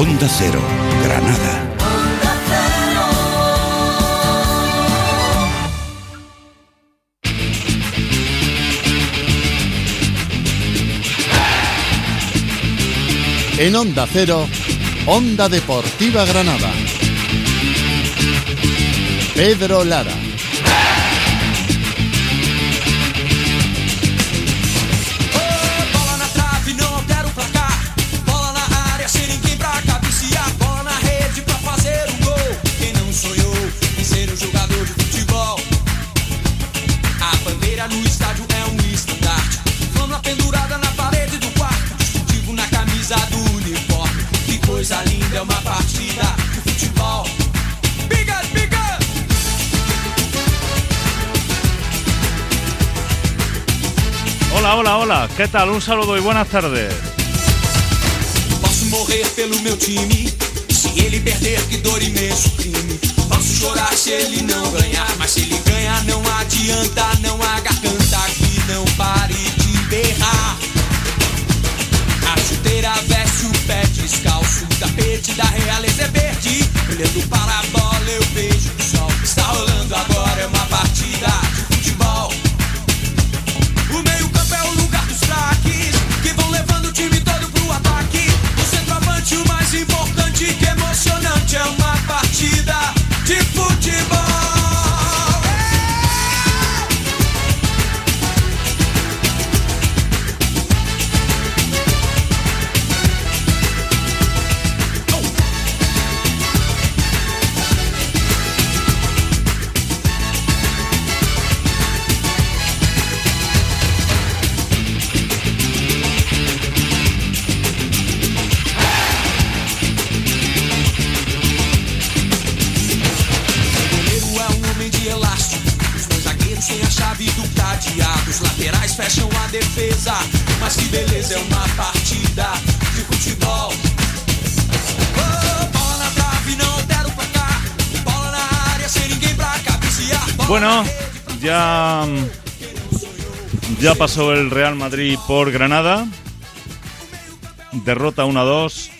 Onda Cero, Granada. En Onda Cero, Onda Deportiva Granada. Pedro Lara. Hola. ¿Qué tal? Un saludo y buenas tardes. Posso morrer pelo meu time. Se ele perder, que dor imenso crime. Posso chorar se ele não ganhar. Mas se ele ganhar, não adianta. Não há garganta que não pare de berrar. A chuteira veste o pé descalço. O tapete da realeza é verde. Olhando para a bola, eu vejo o sol. Está rolando agora, é uma partida your mind. Bueno, ya, ya pasó el Real Madrid por Granada. Derrota 1-2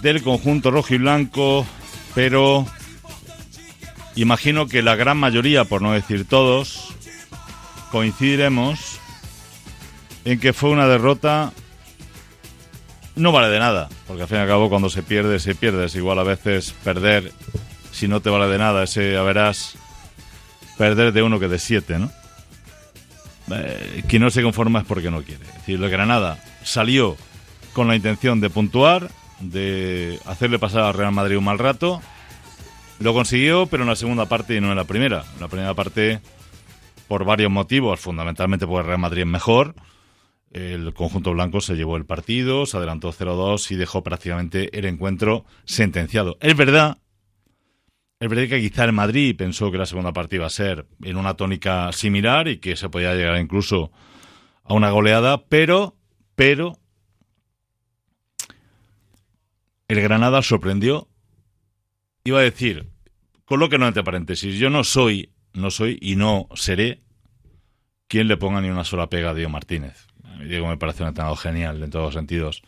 del conjunto rojo y blanco, pero imagino que la gran mayoría, por no decir todos, coincidiremos en que fue una derrota no vale de nada, porque al fin y al cabo cuando se pierde, se pierde. Es igual a veces perder, si no te vale de nada, ese ya verás perder de uno que de siete, ¿no? Eh, quien no se conforma es porque no quiere. Es decir, el Granada salió con la intención de puntuar, de hacerle pasar al Real Madrid un mal rato. Lo consiguió, pero en la segunda parte y no en la primera. En la primera parte, por varios motivos, fundamentalmente porque el Real Madrid es mejor. El conjunto blanco se llevó el partido, se adelantó 0-2 y dejó prácticamente el encuentro sentenciado. Es verdad es verdad que quizá el Madrid pensó que la segunda parte iba a ser en una tónica similar y que se podía llegar incluso a una goleada, pero, pero el Granada sorprendió. Iba a decir, coloque no entre paréntesis, yo no soy, no soy y no seré quien le ponga ni una sola pega a Diego Martínez. Diego me parece un entrenador genial en todos los sentidos.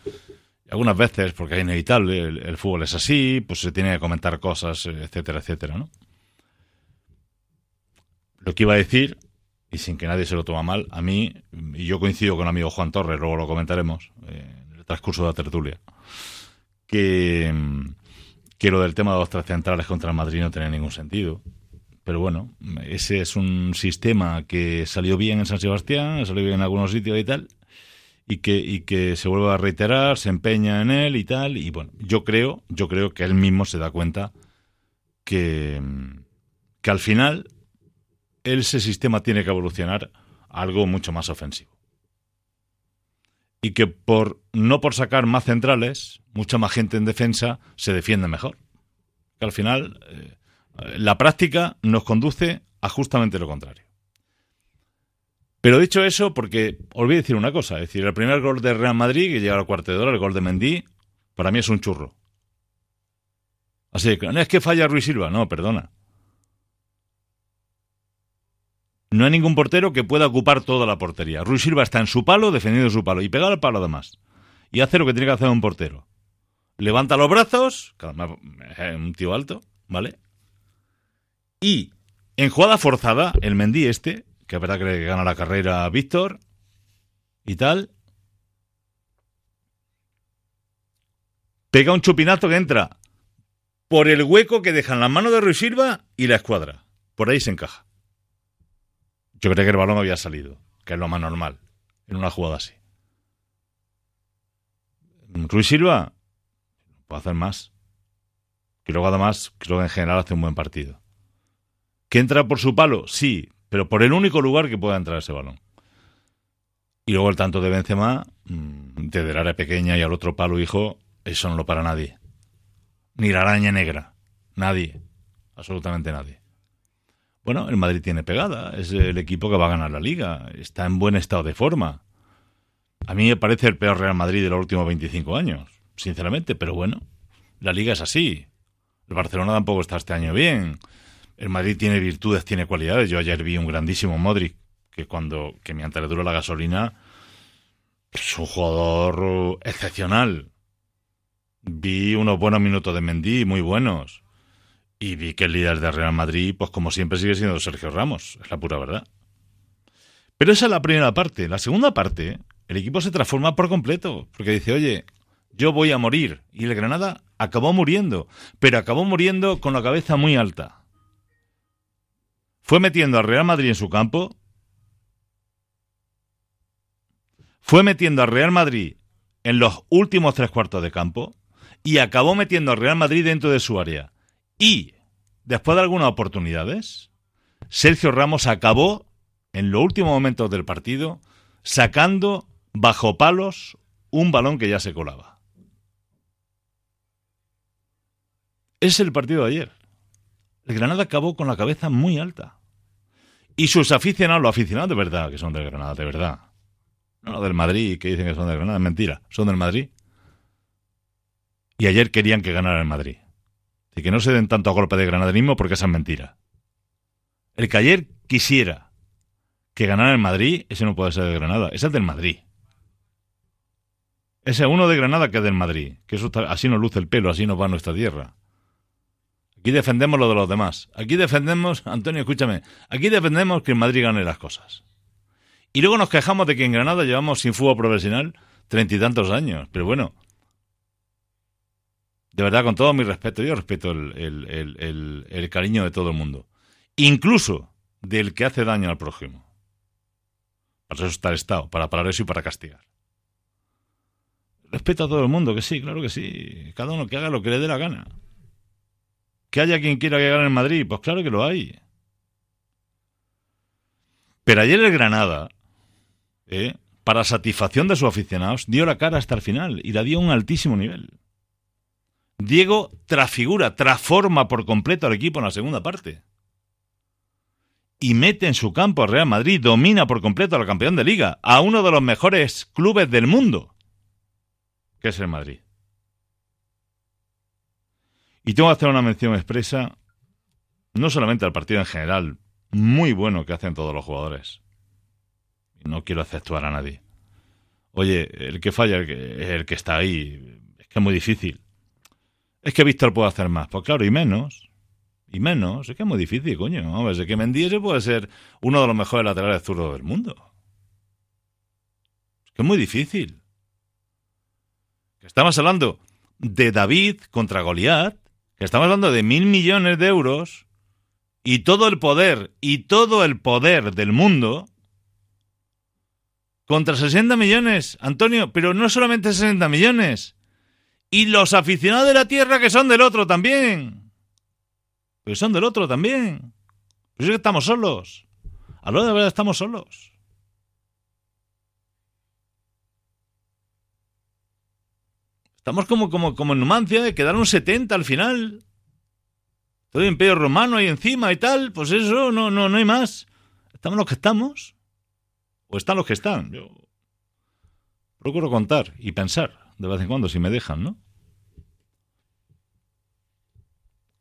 Algunas veces, porque es inevitable, el, fútbol es así, pues se tiene que comentar cosas, etcétera, etcétera, ¿no? Lo que iba a decir, y sin que nadie se lo toma mal, a mí, y yo coincido con el amigo Juan Torres, luego lo comentaremos eh, en el transcurso de la tertulia, que, que lo del tema de los tres centrales contra el Madrid no tenía ningún sentido. Pero bueno, ese es un sistema que salió bien en San Sebastián, salió bien en algunos sitios y tal, y que, y que se vuelve a reiterar, se empeña en él y tal, y bueno, yo creo, yo creo que él mismo se da cuenta que, que al final ese sistema tiene que evolucionar algo mucho más ofensivo. Y que por no por sacar más centrales, mucha más gente en defensa se defiende mejor. Que al final eh, la práctica nos conduce a justamente lo contrario. Pero dicho eso, porque olvidé decir una cosa, es decir, el primer gol de Real Madrid, que llega al cuarto de hora, el gol de Mendy, para mí es un churro. Así que no es que falla Ruiz Silva, no, perdona. No hay ningún portero que pueda ocupar toda la portería. Ruiz Silva está en su palo, defendiendo su palo, y pegado al palo además. Y hace lo que tiene que hacer un portero. levanta los brazos, que es un tío alto, ¿vale? Y en jugada forzada, el Mendy este, que es verdad que gana la carrera Víctor y tal, pega un chupinazo que entra por el hueco que dejan las manos de Ruiz Silva y la escuadra. Por ahí se encaja. Yo creo que el balón había salido, que es lo más normal en una jugada así. Ruiz Silva puede hacer más. Y luego además creo que en general hace un buen partido. ¿Que entra por su palo? Sí, pero por el único lugar que pueda entrar ese balón. Y luego el tanto de Benzema, mm, de del área pequeña y al otro palo, hijo, eso no lo para nadie. Ni la araña negra. Nadie. Absolutamente nadie. Bueno, el Madrid tiene pegada. Es el equipo que va a ganar la liga. Está en buen estado de forma. A mí me parece el peor Real Madrid de los últimos 25 años, sinceramente, pero bueno, la liga es así. El Barcelona tampoco está este año bien. El Madrid tiene virtudes, tiene cualidades. Yo ayer vi un grandísimo Modric que cuando que mientras le dura la gasolina es un jugador excepcional. Vi unos buenos minutos de Mendy, muy buenos. Y vi que el líder de Real Madrid, pues como siempre, sigue siendo Sergio Ramos. Es la pura verdad. Pero esa es la primera parte. La segunda parte, el equipo se transforma por completo. Porque dice, oye, yo voy a morir. Y el Granada acabó muriendo. Pero acabó muriendo con la cabeza muy alta. Fue metiendo al Real Madrid en su campo. Fue metiendo al Real Madrid en los últimos tres cuartos de campo y acabó metiendo al Real Madrid dentro de su área. Y, después de algunas oportunidades, Sergio Ramos acabó, en los últimos momentos del partido, sacando bajo palos un balón que ya se colaba. Es el partido de ayer. El Granada acabó con la cabeza muy alta. Y sus aficionados, los aficionados de verdad, que son del Granada, de verdad. No los del Madrid, que dicen que son del Granada, es mentira, son del Madrid y ayer querían que ganara el Madrid. Y que no se den tanto a golpe de granaderismo porque esa es mentira. El que ayer quisiera que ganara el Madrid, ese no puede ser de Granada, ese es del Madrid. Ese uno de Granada que es del Madrid, que eso así nos luce el pelo, así nos va nuestra tierra. Aquí defendemos lo de los demás. Aquí defendemos, Antonio, escúchame, aquí defendemos que el Madrid gane las cosas. Y luego nos quejamos de que en Granada llevamos sin fútbol profesional treinta y tantos años. Pero bueno, de verdad, con todo mi respeto, yo respeto el, cariño de todo el mundo, incluso del que hace daño al prójimo. Para eso está el Estado, para parar eso y para castigar. Respeto a todo el mundo, que sí, claro que sí. Cada uno que haga lo que le dé la gana. Que haya quien quiera que gane en Madrid, pues claro que lo hay. Pero ayer el Granada, ¿eh? para satisfacción de sus aficionados, dio la cara hasta el final y la dio a un altísimo nivel. Diego transfigura, transforma por completo al equipo en la segunda parte. Y mete en su campo a Real Madrid, domina por completo al campeón de liga, a uno de los mejores clubes del mundo, que es el Madrid. Y tengo que hacer una mención expresa, no solamente al partido en general, muy bueno que hacen todos los jugadores. No quiero aceptar a nadie. Oye, el que falla es el que está ahí. Es que es muy difícil. Es que Víctor puede hacer más. Pues claro, y menos. Y menos. Es que es muy difícil, coño. Es que Mendy puede ser uno de los mejores laterales zurdos del mundo. Es que es muy difícil. estamos hablando de David contra Goliat. Estamos hablando de mil millones de euros. Y todo el poder, y todo el poder del mundo. Contra 60 millones, Antonio. Pero no solamente 60 millones y los aficionados de la tierra que son del otro también. Que son del otro también. Pues es que estamos solos. A lo de verdad estamos solos. Estamos como, como, como en Numancia, de quedar un 70 al final. Todo el imperio romano ahí encima y tal. Pues eso, no, no, no hay más. Estamos los que estamos. O están los que están. Yo procuro contar y pensar de vez en cuando, si me dejan, ¿no?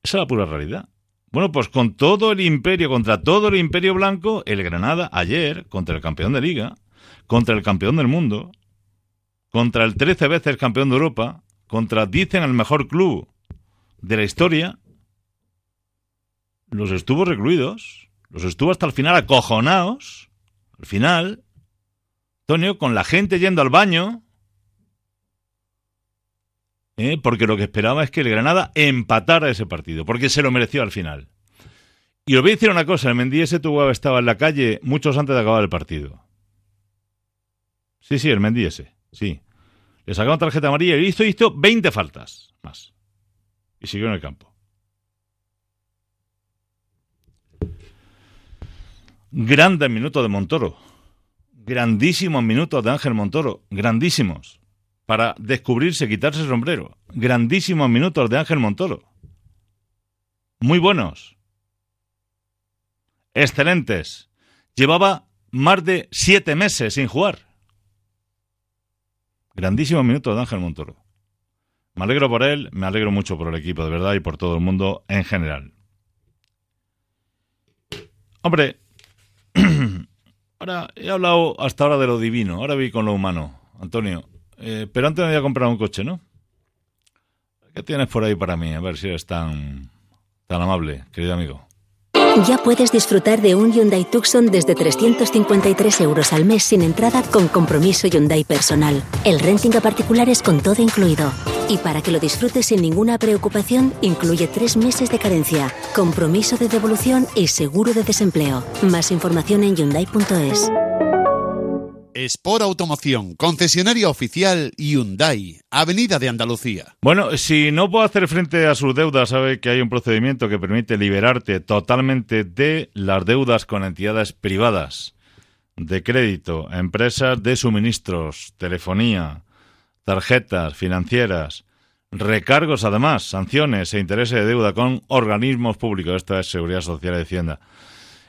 Esa es la pura realidad. Bueno, pues con todo el imperio, contra todo el imperio blanco, el Granada ayer, contra el campeón de liga, contra el campeón del mundo, contra el 13 veces campeón de Europa, contra, dicen, el mejor club de la historia, los estuvo recluidos, los estuvo hasta el final acojonados, al final, Antonio, con la gente yendo al baño, ¿eh? porque lo que esperaba es que el Granada empatara ese partido, porque se lo mereció al final. Y os voy a decir una cosa, el Mendiese tuvo estaba en la calle muchos antes de acabar el partido. Sí, sí, el Mendiese, sí. Le sacaron tarjeta amarilla y hizo, hizo 20 faltas más. Y siguió en el campo. Grandes minutos de Montoro. Grandísimos minutos de Ángel Montoro. Grandísimos. Para descubrirse, quitarse el sombrero. Grandísimos minutos de Ángel Montoro. Muy buenos. Excelentes. Llevaba más de siete meses sin jugar. Grandísimos minutos de Ángel Montoro. Me alegro por él, me alegro mucho por el equipo, de verdad, y por todo el mundo en general. Hombre, ahora he hablado hasta ahora de lo divino, ahora vi con lo humano, Antonio. Eh, pero antes me había comprado un coche, ¿no? ¿Qué tienes por ahí para mí? A ver si eres tan, tan amable, querido amigo. Ya puedes disfrutar de un Hyundai Tucson desde 353 euros al mes sin entrada con compromiso Hyundai personal. El renting a particulares con todo incluido. Y para que lo disfrutes sin ninguna preocupación, incluye tres meses de carencia, compromiso de devolución y seguro de desempleo. Más información en Hyundai.es. Sport Automoción, concesionario oficial Hyundai, Avenida de Andalucía. Bueno, si no puedo hacer frente a sus deudas, sabe que hay un procedimiento que permite liberarte totalmente de las deudas con entidades privadas, de crédito, empresas de suministros, telefonía, tarjetas financieras, recargos además, sanciones e intereses de deuda con organismos públicos. Esto es Seguridad Social y Hacienda.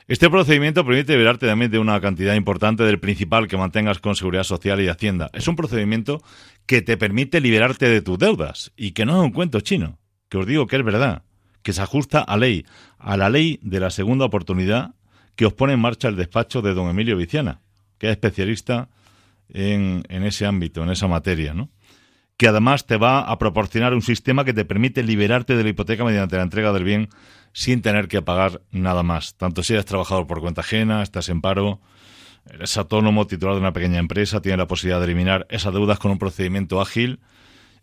Este procedimiento permite liberarte también de una cantidad importante del principal que mantengas con Seguridad Social y Hacienda. Es un procedimiento que te permite liberarte de tus deudas y que no es un cuento chino, que os digo que es verdad, que se ajusta a ley, a la ley de la segunda oportunidad que os pone en marcha el despacho de don Emilio Viciana, que es especialista en, en ese ámbito, en esa materia, ¿no? que además te va a proporcionar un sistema que te permite liberarte de la hipoteca mediante la entrega del bien sin tener que pagar nada más. Tanto si eres trabajador por cuenta ajena, estás en paro, eres autónomo, titular de una pequeña empresa, tienes la posibilidad de eliminar esas deudas con un procedimiento ágil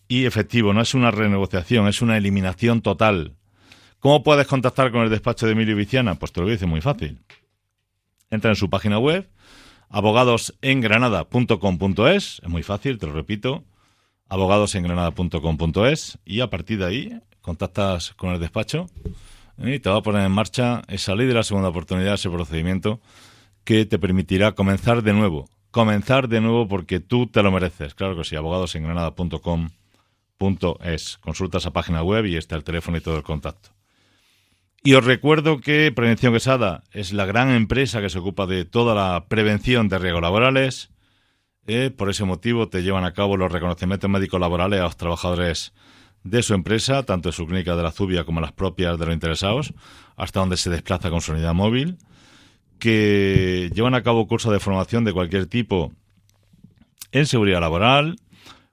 y efectivo. No es una renegociación, es una eliminación total. ¿Cómo puedes contactar con el despacho de Emilio Viciana? Pues te lo dice muy fácil. Entra en su página web, abogadosengranada.com.es, es muy fácil, te lo repito, abogadosengranada.com.es y a partir de ahí contactas con el despacho y te va a poner en marcha esa ley de la segunda oportunidad, ese procedimiento que te permitirá comenzar de nuevo. Comenzar de nuevo porque tú te lo mereces. Claro que sí, abogadosengranada.com.es. Consulta esa página web y está el teléfono y todo el contacto. Y os recuerdo que Prevención Quesada es la gran empresa que se ocupa de toda la prevención de riesgos laborales eh, por ese motivo te llevan a cabo los reconocimientos médicos laborales a los trabajadores de su empresa, tanto en su clínica de la Zubia como las propias de los interesados, hasta donde se desplaza con su unidad móvil, que llevan a cabo cursos de formación de cualquier tipo en seguridad laboral,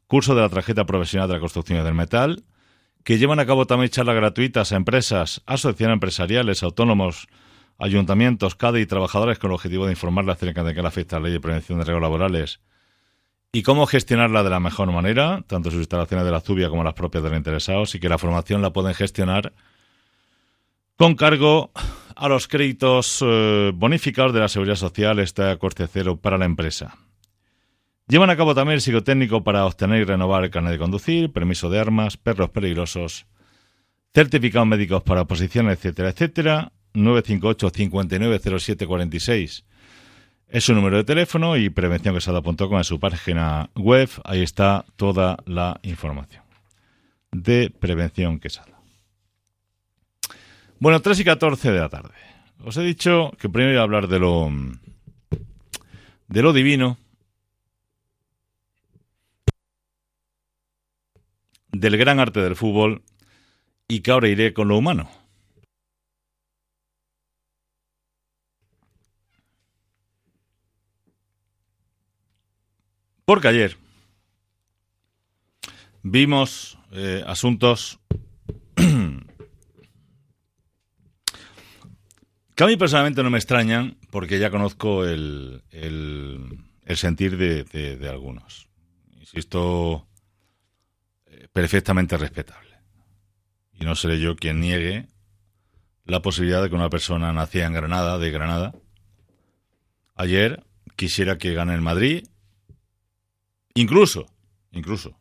curso de la tarjeta profesional de la construcción y del metal, que llevan a cabo también charlas gratuitas a empresas, asociaciones empresariales, autónomos, ayuntamientos, CADE y trabajadores con el objetivo de informarles acerca de que afecta la ley de prevención de riesgos laborales y cómo gestionarla de la mejor manera, tanto sus instalaciones de la Zubia como las propias de los interesados, y que la formación la pueden gestionar con cargo a los créditos eh, bonificados de la Seguridad Social, está a coste cero para la empresa. Llevan a cabo también el psicotécnico para obtener y renovar el carnet de conducir, permiso de armas, perros peligrosos, certificados médicos para oposición, etcétera, etcétera. 958 590746 es su número de teléfono y prevencionquesada.com es su página web. Ahí está toda la información de Prevención Quesada. Bueno, 3 y 14 de la tarde. Os he dicho que primero iba a hablar de lo, de lo divino, del gran arte del fútbol y que ahora iré con lo humano. Porque ayer vimos eh, asuntos que a mí personalmente no me extrañan porque ya conozco el, el, sentir de, de, de, algunos. Insisto, eh, perfectamente respetable. Y no seré yo quien niegue la posibilidad de que una persona nacida en Granada, de Granada, ayer quisiera que gane el Madrid, incluso, incluso,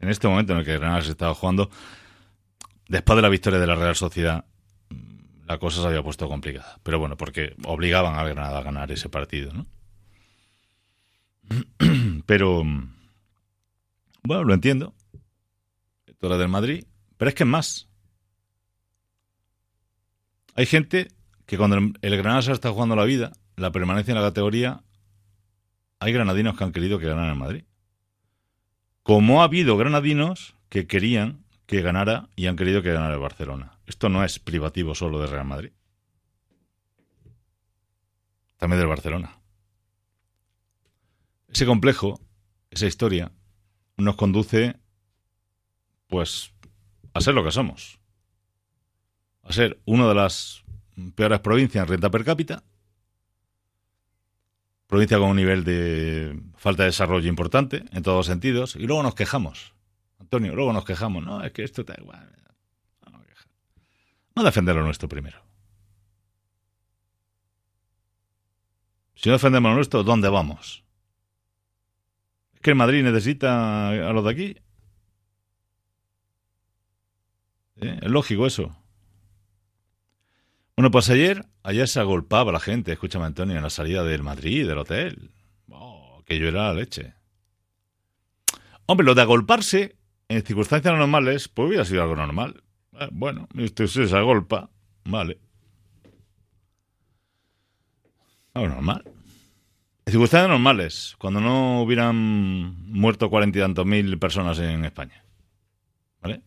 en este momento en el que Granada se estaba jugando, después de la victoria de la Real Sociedad, la cosa se había puesto complicada. Pero bueno, porque obligaban a Granada a ganar ese partido, ¿no? Pero, bueno, lo entiendo. Esto era del Madrid. Pero es que es más. Hay gente que cuando el Granada se está jugando la vida, la permanencia en la categoría, hay granadinos que han querido que ganara el Madrid. Como ha habido granadinos que querían que ganara y han querido que ganara el Barcelona. Esto no es privativo solo de Real Madrid. También del Barcelona. Ese complejo, esa historia, nos conduce, pues, a ser lo que somos. A ser una de las peores provincias en renta per cápita, provincia con un nivel de falta de desarrollo importante en todos los sentidos, y luego nos quejamos. Antonio, luego nos quejamos. No, es que esto está igual. No, defender lo nuestro primero. Si no defendemos lo nuestro, ¿dónde vamos? ¿Es que Madrid necesita a los de aquí? ¿Eh? Es lógico eso. Bueno, pues ayer, ayer se agolpaba la gente, escúchame Antonio, en la salida del Madrid, del hotel. Oh, que yo era la leche. Hombre, lo de agolparse en circunstancias normales, pues hubiera sido algo normal. Eh, bueno, esto se agolpa, vale. Algo normal. En circunstancias normales, cuando no hubieran muerto cuarenta y tantos mil personas en España. ¿Vale?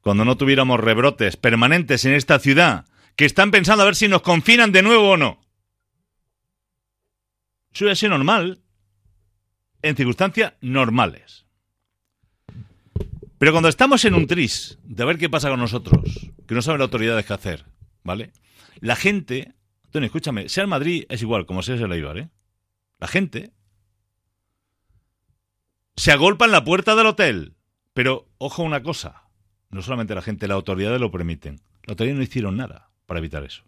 Cuando no tuviéramos rebrotes permanentes en esta ciudad que están pensando a ver si nos confinan de nuevo o no. Eso hubiera sido normal. En circunstancias normales. Pero cuando estamos en un tris de ver qué pasa con nosotros, que no sabe la autoridad qué hacer, ¿vale? La gente, Tony, escúchame, sea el Madrid es igual, como sea el Eibar, ¿eh? La gente se agolpa en la puerta del hotel. Pero, ojo una cosa, no solamente la gente, la autoridad lo permiten. La autoridad no hicieron nada para evitar eso.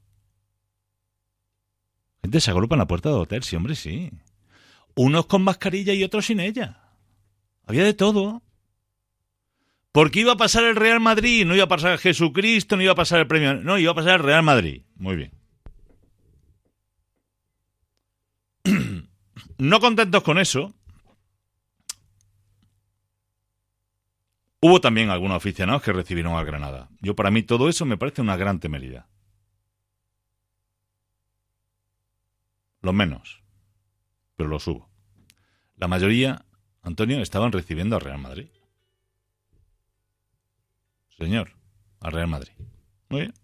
Gente se agolpa en la puerta del hotel, sí, hombre, sí. Unos con mascarilla y otros sin ella. Había de todo. Porque iba a pasar el Real Madrid, no iba a pasar Jesucristo, no iba a pasar el premio, no, iba a pasar el Real Madrid. Muy bien. No contentos con eso, hubo también algunos aficionados que recibieron al Granada. Yo para mí todo eso me parece una gran temeridad. Los menos, pero los hubo. La mayoría, Antonio, estaban recibiendo al Real Madrid. Señor, al Real Madrid. Muy bien.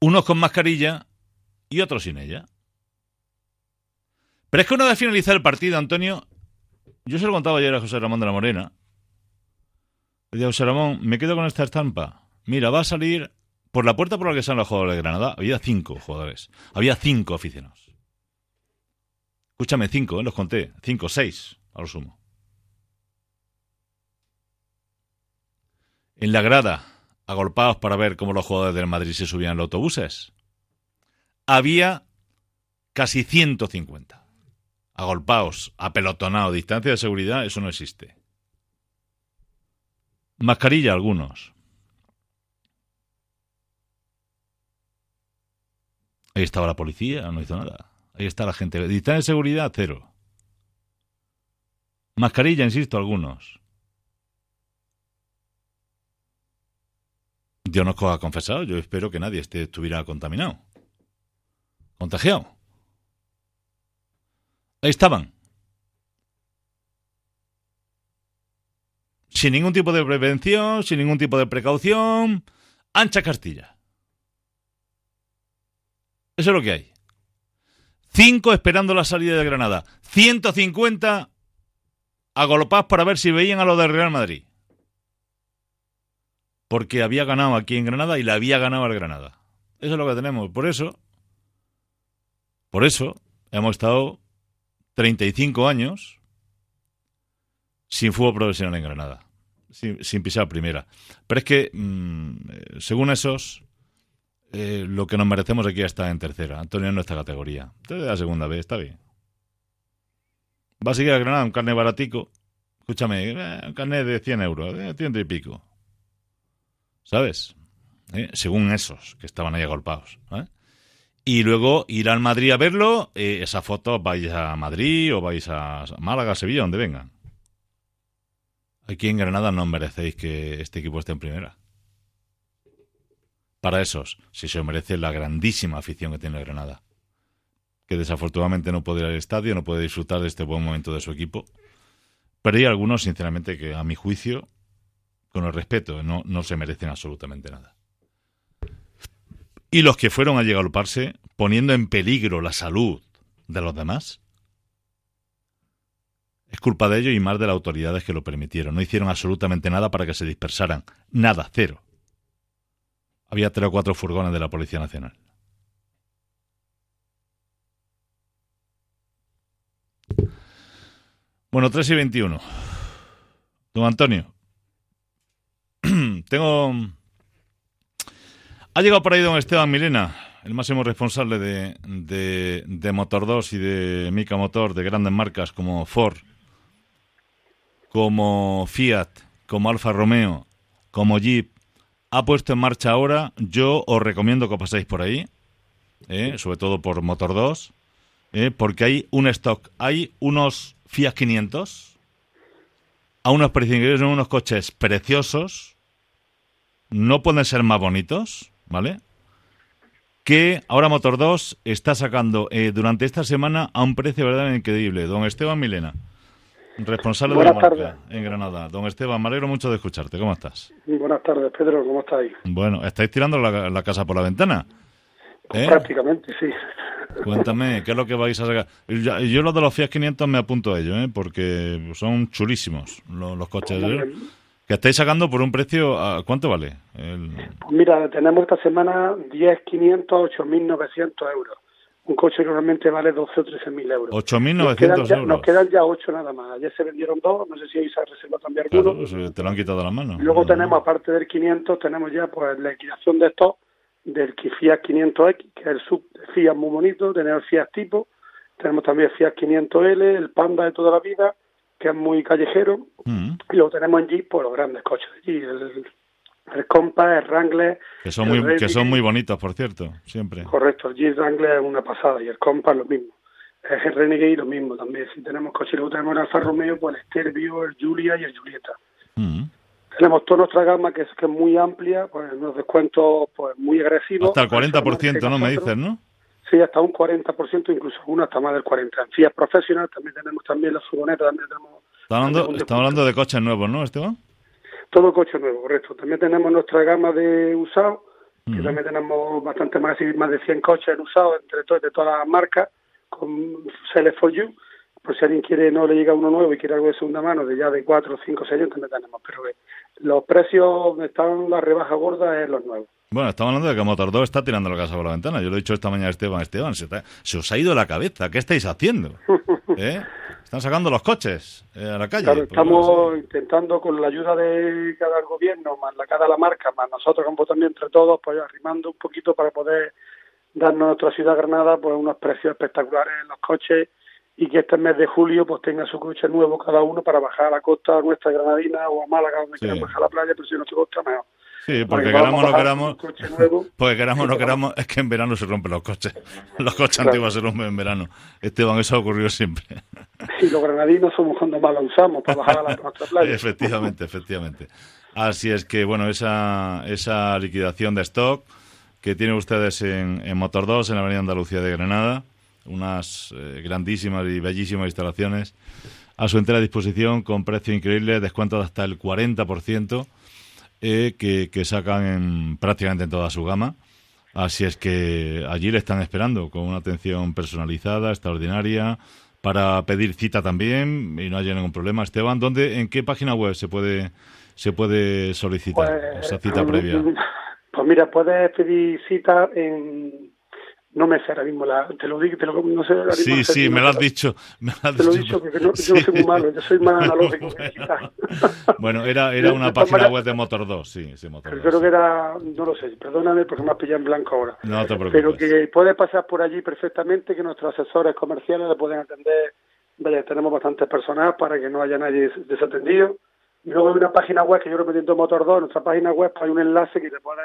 Unos con mascarilla y otros sin ella. Pero es que una vez finalizar el partido, Antonio, yo se lo contaba ayer a José Ramón de la Morena. Le dije, José Ramón, me quedo con esta estampa. Mira, va a salir por la puerta por la que salen los jugadores de Granada. Había cinco jugadores. Había cinco aficionados. Escúchame, cinco, ¿eh? los conté. Cinco, seis, a lo sumo. en la grada, agolpados para ver cómo los jugadores del Madrid se subían los autobuses, había casi 150. Agolpados, apelotonados, distancia de seguridad, eso no existe. Mascarilla algunos. Ahí estaba la policía, no hizo nada. Ahí está la gente. Distancia de seguridad, cero. Mascarilla, insisto, algunos. Dios nos ha confesado, yo espero que nadie esté, estuviera contaminado. Contagiado. Ahí estaban. Sin ningún tipo de prevención, sin ningún tipo de precaución. Ancha Castilla. Eso es lo que hay. Cinco esperando la salida de Granada. 150 agolpados para ver si veían a los del Real Madrid. Porque había ganado aquí en Granada y le había ganado al Granada. Eso es lo que tenemos. Por eso, por eso hemos estado 35 años sin fútbol profesional en Granada. Sin, sin pisar primera. Pero es que, mm, según esos, eh, lo que nos merecemos aquí está en tercera. Antonio en nuestra categoría. Entonces, la segunda vez, está bien. Va a seguir a Granada un carnet baratico. Escúchame, eh, un carnet de 100 euros, de ciento y pico. ¿Sabes? Eh, Según esos que estaban ahí agolpados. ¿eh? Y luego ir al Madrid a verlo. eh, esa foto vais a Madrid o vais a Málaga, Sevilla, donde vengan. Aquí en Granada no merecéis que este equipo esté en primera. Para esos, si se merece la grandísima afición que tiene Granada. Que desafortunadamente no puede ir al estadio, no puede disfrutar de este buen momento de su equipo. Pero hay algunos, sinceramente, que a mi juicio, con el respeto, no, no se merecen absolutamente nada. Y los que fueron a llegarparse poniendo en peligro la salud de los demás, es culpa de ellos y más de las autoridades que lo permitieron. No hicieron absolutamente nada para que se dispersaran. Nada, cero. Había tres o cuatro furgones de la Policía Nacional. Bueno, 3 y 21. Don Antonio. Tengo. Ha llegado por ahí don Esteban Milena, el máximo responsable de, de, de Motor 2 y de Mica Motor, de grandes marcas como Ford, como Fiat, como Alfa Romeo, como Jeep. Ha puesto en marcha ahora. Yo os recomiendo que paséis por ahí, ¿eh? sobre todo por Motor 2, ¿eh? porque hay un stock. Hay unos Fiat 500 a unos precios increíbles, unos coches preciosos. No pueden ser más bonitos, ¿vale? Que ahora Motor 2 está sacando eh, durante esta semana a un precio verdaderamente increíble. Don Esteban Milena, responsable de la marca en Granada. Don Esteban, me alegro mucho de escucharte. ¿Cómo estás? Buenas tardes, Pedro, ¿cómo estáis? Bueno, ¿estáis tirando la, la casa por la ventana? ¿Eh? Prácticamente, sí. Cuéntame, ¿qué es lo que vais a sacar? Yo, yo los de los Fiat 500 me apunto a ello, ¿eh? porque son chulísimos los, los coches. ¿eh? Que estáis sacando por un precio, ¿a ¿cuánto vale? El- Pues mira, tenemos esta semana 10, 500, 8.900 euros. Un coche que normalmente vale 12 o 13.000 euros. Nos quedan, 8.900 ya, euros. nos quedan ya 8 nada más. Ayer se vendieron dos, no sé si hoy se ha reservado también alguno. Claro, se- te lo han quitado de las manos. Luego No, tenemos, aparte del 500, tenemos ya pues la liquidación de estos del Fiat 500X, que es el sub Fiat muy bonito, tenemos el Fiat tipo, tenemos también el Fiat 500L, el Panda de toda la vida, que es muy callejero, Mm, y luego tenemos en Jeep pues, los grandes coches de Jeep, el, el Compass, el Wrangler, que, son muy, que son muy bonitos, por cierto, siempre. Correcto, el Jeep Wrangler es una pasada y el Compass lo mismo. Es el Renegade lo mismo también. Si tenemos coches, luego tenemos el Alfa Romeo, pues el Stelvio, el Giulia y el Giulietta. Mm. Tenemos toda nuestra gama que es, que es muy amplia, pues unos descuentos pues muy agresivos. Hasta el Eso es 40%, ¿no? Me dices, ¿no? Sí, hasta un 40%, incluso algunos hasta más del 40%. En Fiat Professional también tenemos también las furgonetas, también tenemos Estamos hablando, hablando de coches nuevos, ¿no, Esteban? Todo coche nuevo, correcto. También tenemos nuestra gama de usados, que también tenemos bastante más, más de 100 coches en usados entre to- de todas las marcas, con Sell for You. Por si alguien quiere, no le llega uno nuevo y quiere algo de segunda mano, de ya de 4, 5, 6 años, también tenemos. Pero eh, los precios donde están la rebaja gorda es los nuevos. Bueno, estamos hablando de que Motor 2 está tirando la casa por la ventana. Yo lo he dicho esta mañana a Esteban. Esteban, se, te- se os ha ido la cabeza. ¿Qué estáis haciendo? ¿Eh? Están sacando los coches eh, a la calle. Claro, estamos intentando con la ayuda de cada gobierno, más la cada la marca, más nosotros como también entre todos, pues arrimando un poquito para poder darnos a nuestra ciudad Granada pues unos precios espectaculares en los coches y que este mes de julio pues tenga su coche nuevo cada uno para bajar a la costa nuestra granadina o a Málaga donde Sí. quieran bajar a la playa, pero si no te costa mejor. Sí, porque que queramos o no queramos. Porque queramos o no queramos, es que en verano se rompen los coches. Los coches Claro. antiguos se rompen en verano. Esteban, eso ha ocurrido siempre. Y los granadinos somos cuando más la usamos para bajar a la nuestra playa. efectivamente, efectivamente. Así es que, bueno, esa, esa liquidación de stock que tienen ustedes en, en Motor 2, en la Avenida Andalucía de Granada, unas eh, grandísimas y bellísimas instalaciones a su entera disposición con precio increíble, descuento de hasta el 40%, eh, que, que sacan en, prácticamente en toda su gama. Así es que allí le están esperando con una atención personalizada, extraordinaria, para pedir cita también y no haya ningún problema. Esteban, ¿dónde, ¿en qué página web se puede se puede solicitar Pues, esa cita mm, previa? Pues mira, puedes pedir cita en... No me sé ahora mismo, la, te lo digo, te lo, no sé ahora mismo Sí, sí, me lo has dicho. Me lo has Te lo he dicho. porque no, Sí. yo no soy muy malo, yo soy más analógico que digital. Bueno, era, era una página web de Motor 2, sí, sí, Motor Pero 2. creo que era, no lo sé, perdóname porque me has pillado en blanco ahora. No te preocupes. Pero que puedes pasar por allí perfectamente, que nuestros asesores comerciales le pueden atender. Vaya, tenemos bastantes personas para que no haya nadie des- desatendido. Y luego hay una página web que yo represento Motor 2, en nuestra página web hay un enlace que te puedes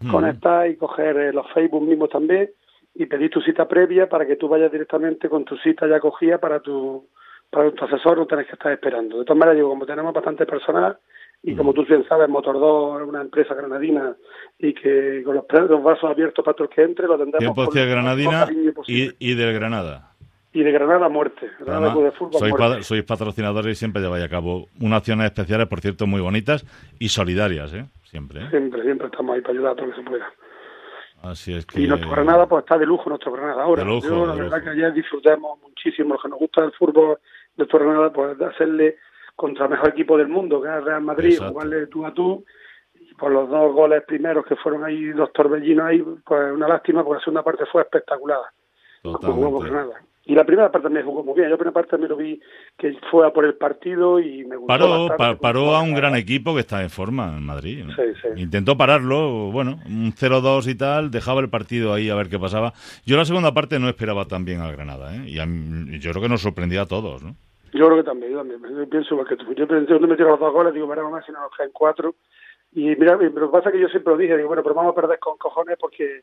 Mm. conectar y coger eh, los Facebook mismos también y pedir tu cita previa para que tú vayas directamente con tu cita ya cogida para tu para tu asesor, no tenés que estar esperando. De todas maneras, digo, como tenemos bastante personal y como tú bien sabes, Motor 2 es una empresa granadina y que con los, los vasos abiertos para todo el que entre lo tendremos 100% con el Granadina y, y del Granada. y de Granada a muerte. Granada Además, de Fútbol sois, muerte. pa- sois patrocinadores y siempre lleváis a cabo unas acciones especiales, por cierto, muy bonitas y solidarias, ¿eh? Siempre, ¿eh? Siempre, siempre estamos ahí para ayudar a todo lo que se pueda. Así es que... Y nuestro Granada, pues está de lujo nuestro Granada ahora. Lujo, Yo, la verdad lujo. que ayer disfrutamos muchísimo, los que nos gusta el fútbol, nuestro Granada, pues hacerle contra el mejor equipo del mundo, que es el Real Madrid, Exacto. jugarle tú a tú. Y por los dos goles primeros que fueron ahí, dos torbellinos ahí, pues una lástima, porque la segunda parte fue espectacular. Como jugamos Totalmente. Granada. Y la primera parte también jugó muy bien. Yo la primera parte me lo vi que fue a por el partido y me gustó. Paró, bastante. pa- paró a un gran equipo que está en forma en Madrid. ¿no? Sí, sí. Intentó pararlo, bueno, un 0-2 y tal, dejaba el partido ahí a ver qué pasaba. Yo la segunda parte no esperaba tan bien al Granada, ¿eh? Y a mí- yo creo que nos sorprendía a todos, ¿no? Yo creo que también, yo también. Yo pienso que. Yo pensé cuando metieron los dos goles, digo, veremos más si no nos caen cuatro. Y mira, lo que pasa es que yo siempre lo dije, digo, bueno, pero vamos a perder con cojones porque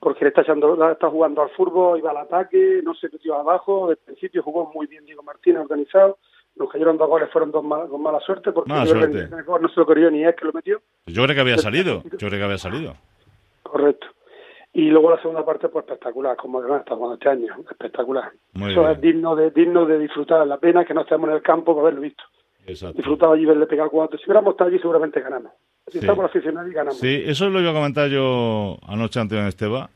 porque le está echando, está jugando al fútbol, iba al ataque, no se metió abajo, desde el principio jugó muy bien Diego Martínez organizado, nos cayeron dos goles, fueron dos mal- con mala suerte, porque Mala suerte. el gol no se lo corrió ni es que lo metió, Yo creo que había salido, yo creo que había salido. correcto. Y luego la segunda parte, pues espectacular, como Granada está jugando este año, espectacular. Muy Eso bien. es digno de, digno de disfrutar, la pena que no estemos en el campo para haberlo visto. Exacto. disfrutaba allí verle pegar cuatro. Si hubiéramos estado allí, seguramente ganamos. Si Sí. estamos aficionados y ganamos. Sí, eso lo iba a comentar yo anoche ante don Esteba.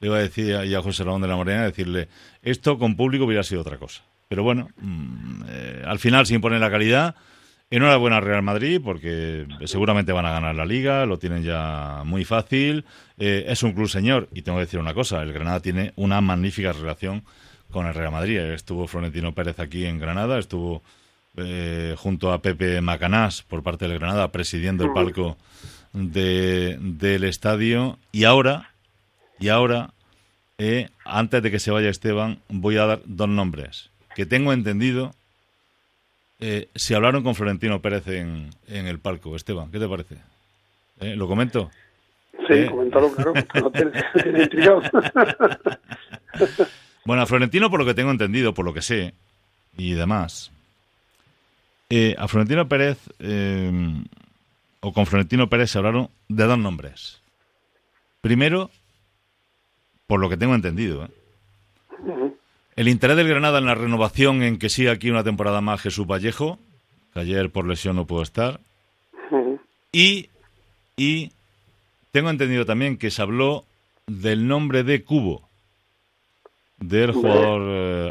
Le iba a decir a, y a José Ramón de la Morena, decirle, esto con público hubiera sido otra cosa. Pero bueno, mm, eh, al final se impone la calidad. Enhorabuena al Real Madrid, porque seguramente van a ganar la liga, lo tienen ya muy fácil. Eh, es un club señor, y tengo que decir una cosa, el Granada tiene una magnífica relación con el Real Madrid. Estuvo Florentino Pérez aquí en Granada, estuvo eh, junto a Pepe Macanás por parte del Granada presidiendo el palco de, del estadio y ahora y ahora eh, antes de que se vaya Esteban voy a dar dos nombres que tengo entendido eh, si hablaron con Florentino Pérez en, en el palco Esteban ¿qué te parece? ¿Eh? ¿lo comento? Sí, coméntalo, claro. No. Bueno, a Florentino, por lo que tengo entendido, por lo que sé y demás, eh, a Florentino Pérez, eh, o con Florentino Pérez se hablaron de dos nombres. Primero, por lo que tengo entendido, ¿eh? el interés del Granada en la renovación en que siga aquí una temporada más Jesús Vallejo, que ayer por lesión no pudo estar, y, y tengo entendido también que se habló del nombre de Cubo, del jugador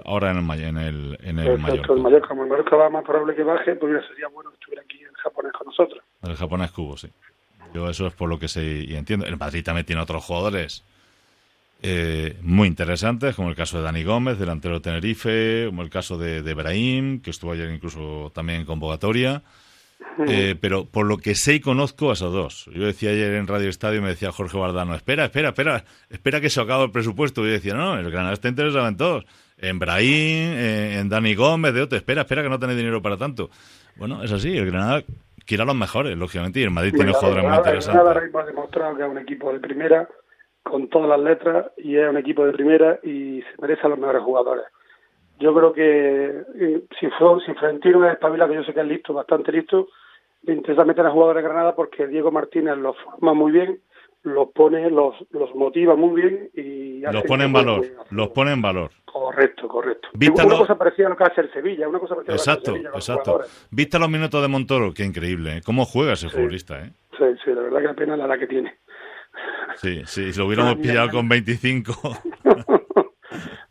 ahora en el, en el, en el Perfecto, el Mallorca, Mallorca. Como el Mallorca va más probable que baje, pues mira, sería bueno que estuviera aquí en japonés con nosotros. el japonés Cubo, sí. Yo eso es por lo que sé y entiendo. El Madrid también tiene otros jugadores eh, muy interesantes, como el caso de Dani Gómez, delantero de Tenerife, como el caso de, de Brahim, que estuvo ayer incluso también en convocatoria. Eh, pero por lo que sé y conozco a esos dos. Yo decía ayer en Radio Estadio, me decía Jorge Bardano, espera, espera, espera, espera que se acabe el presupuesto. Y yo decía, no, el Granada está interesado en todos. En Brahim, en, en Dani Gómez, de otro, espera, espera que no tenéis dinero para tanto. Bueno, es así, el Granada quiere a los mejores, lógicamente, y el Madrid tiene jugadores muy Granada- Granada ahora interesantes. mismo ha demostrado que es un equipo de primera, con todas las letras, y es un equipo de primera y se merece a los mejores jugadores. Yo creo que eh, si, Flo- si Florentino es espabila, que yo sé que es listo, bastante listo, le interesa meter a jugadores de Granada porque Diego Martínez los forma muy bien, los pone, los, los motiva muy bien y Los pone en valor, los pone en valor. Correcto, correcto. Una cosa parecida a lo que hace el Sevilla, una cosa parecida a lo que hace el Exacto, Sevilla exacto. jugadores. ¿Viste los minutos de Montoro? Qué increíble, ¿eh? ¿Cómo juega ese futbolista, eh? Sí, sí, la verdad que la pena la edad que tiene. Sí, sí, si lo hubiéramos pillado con 25.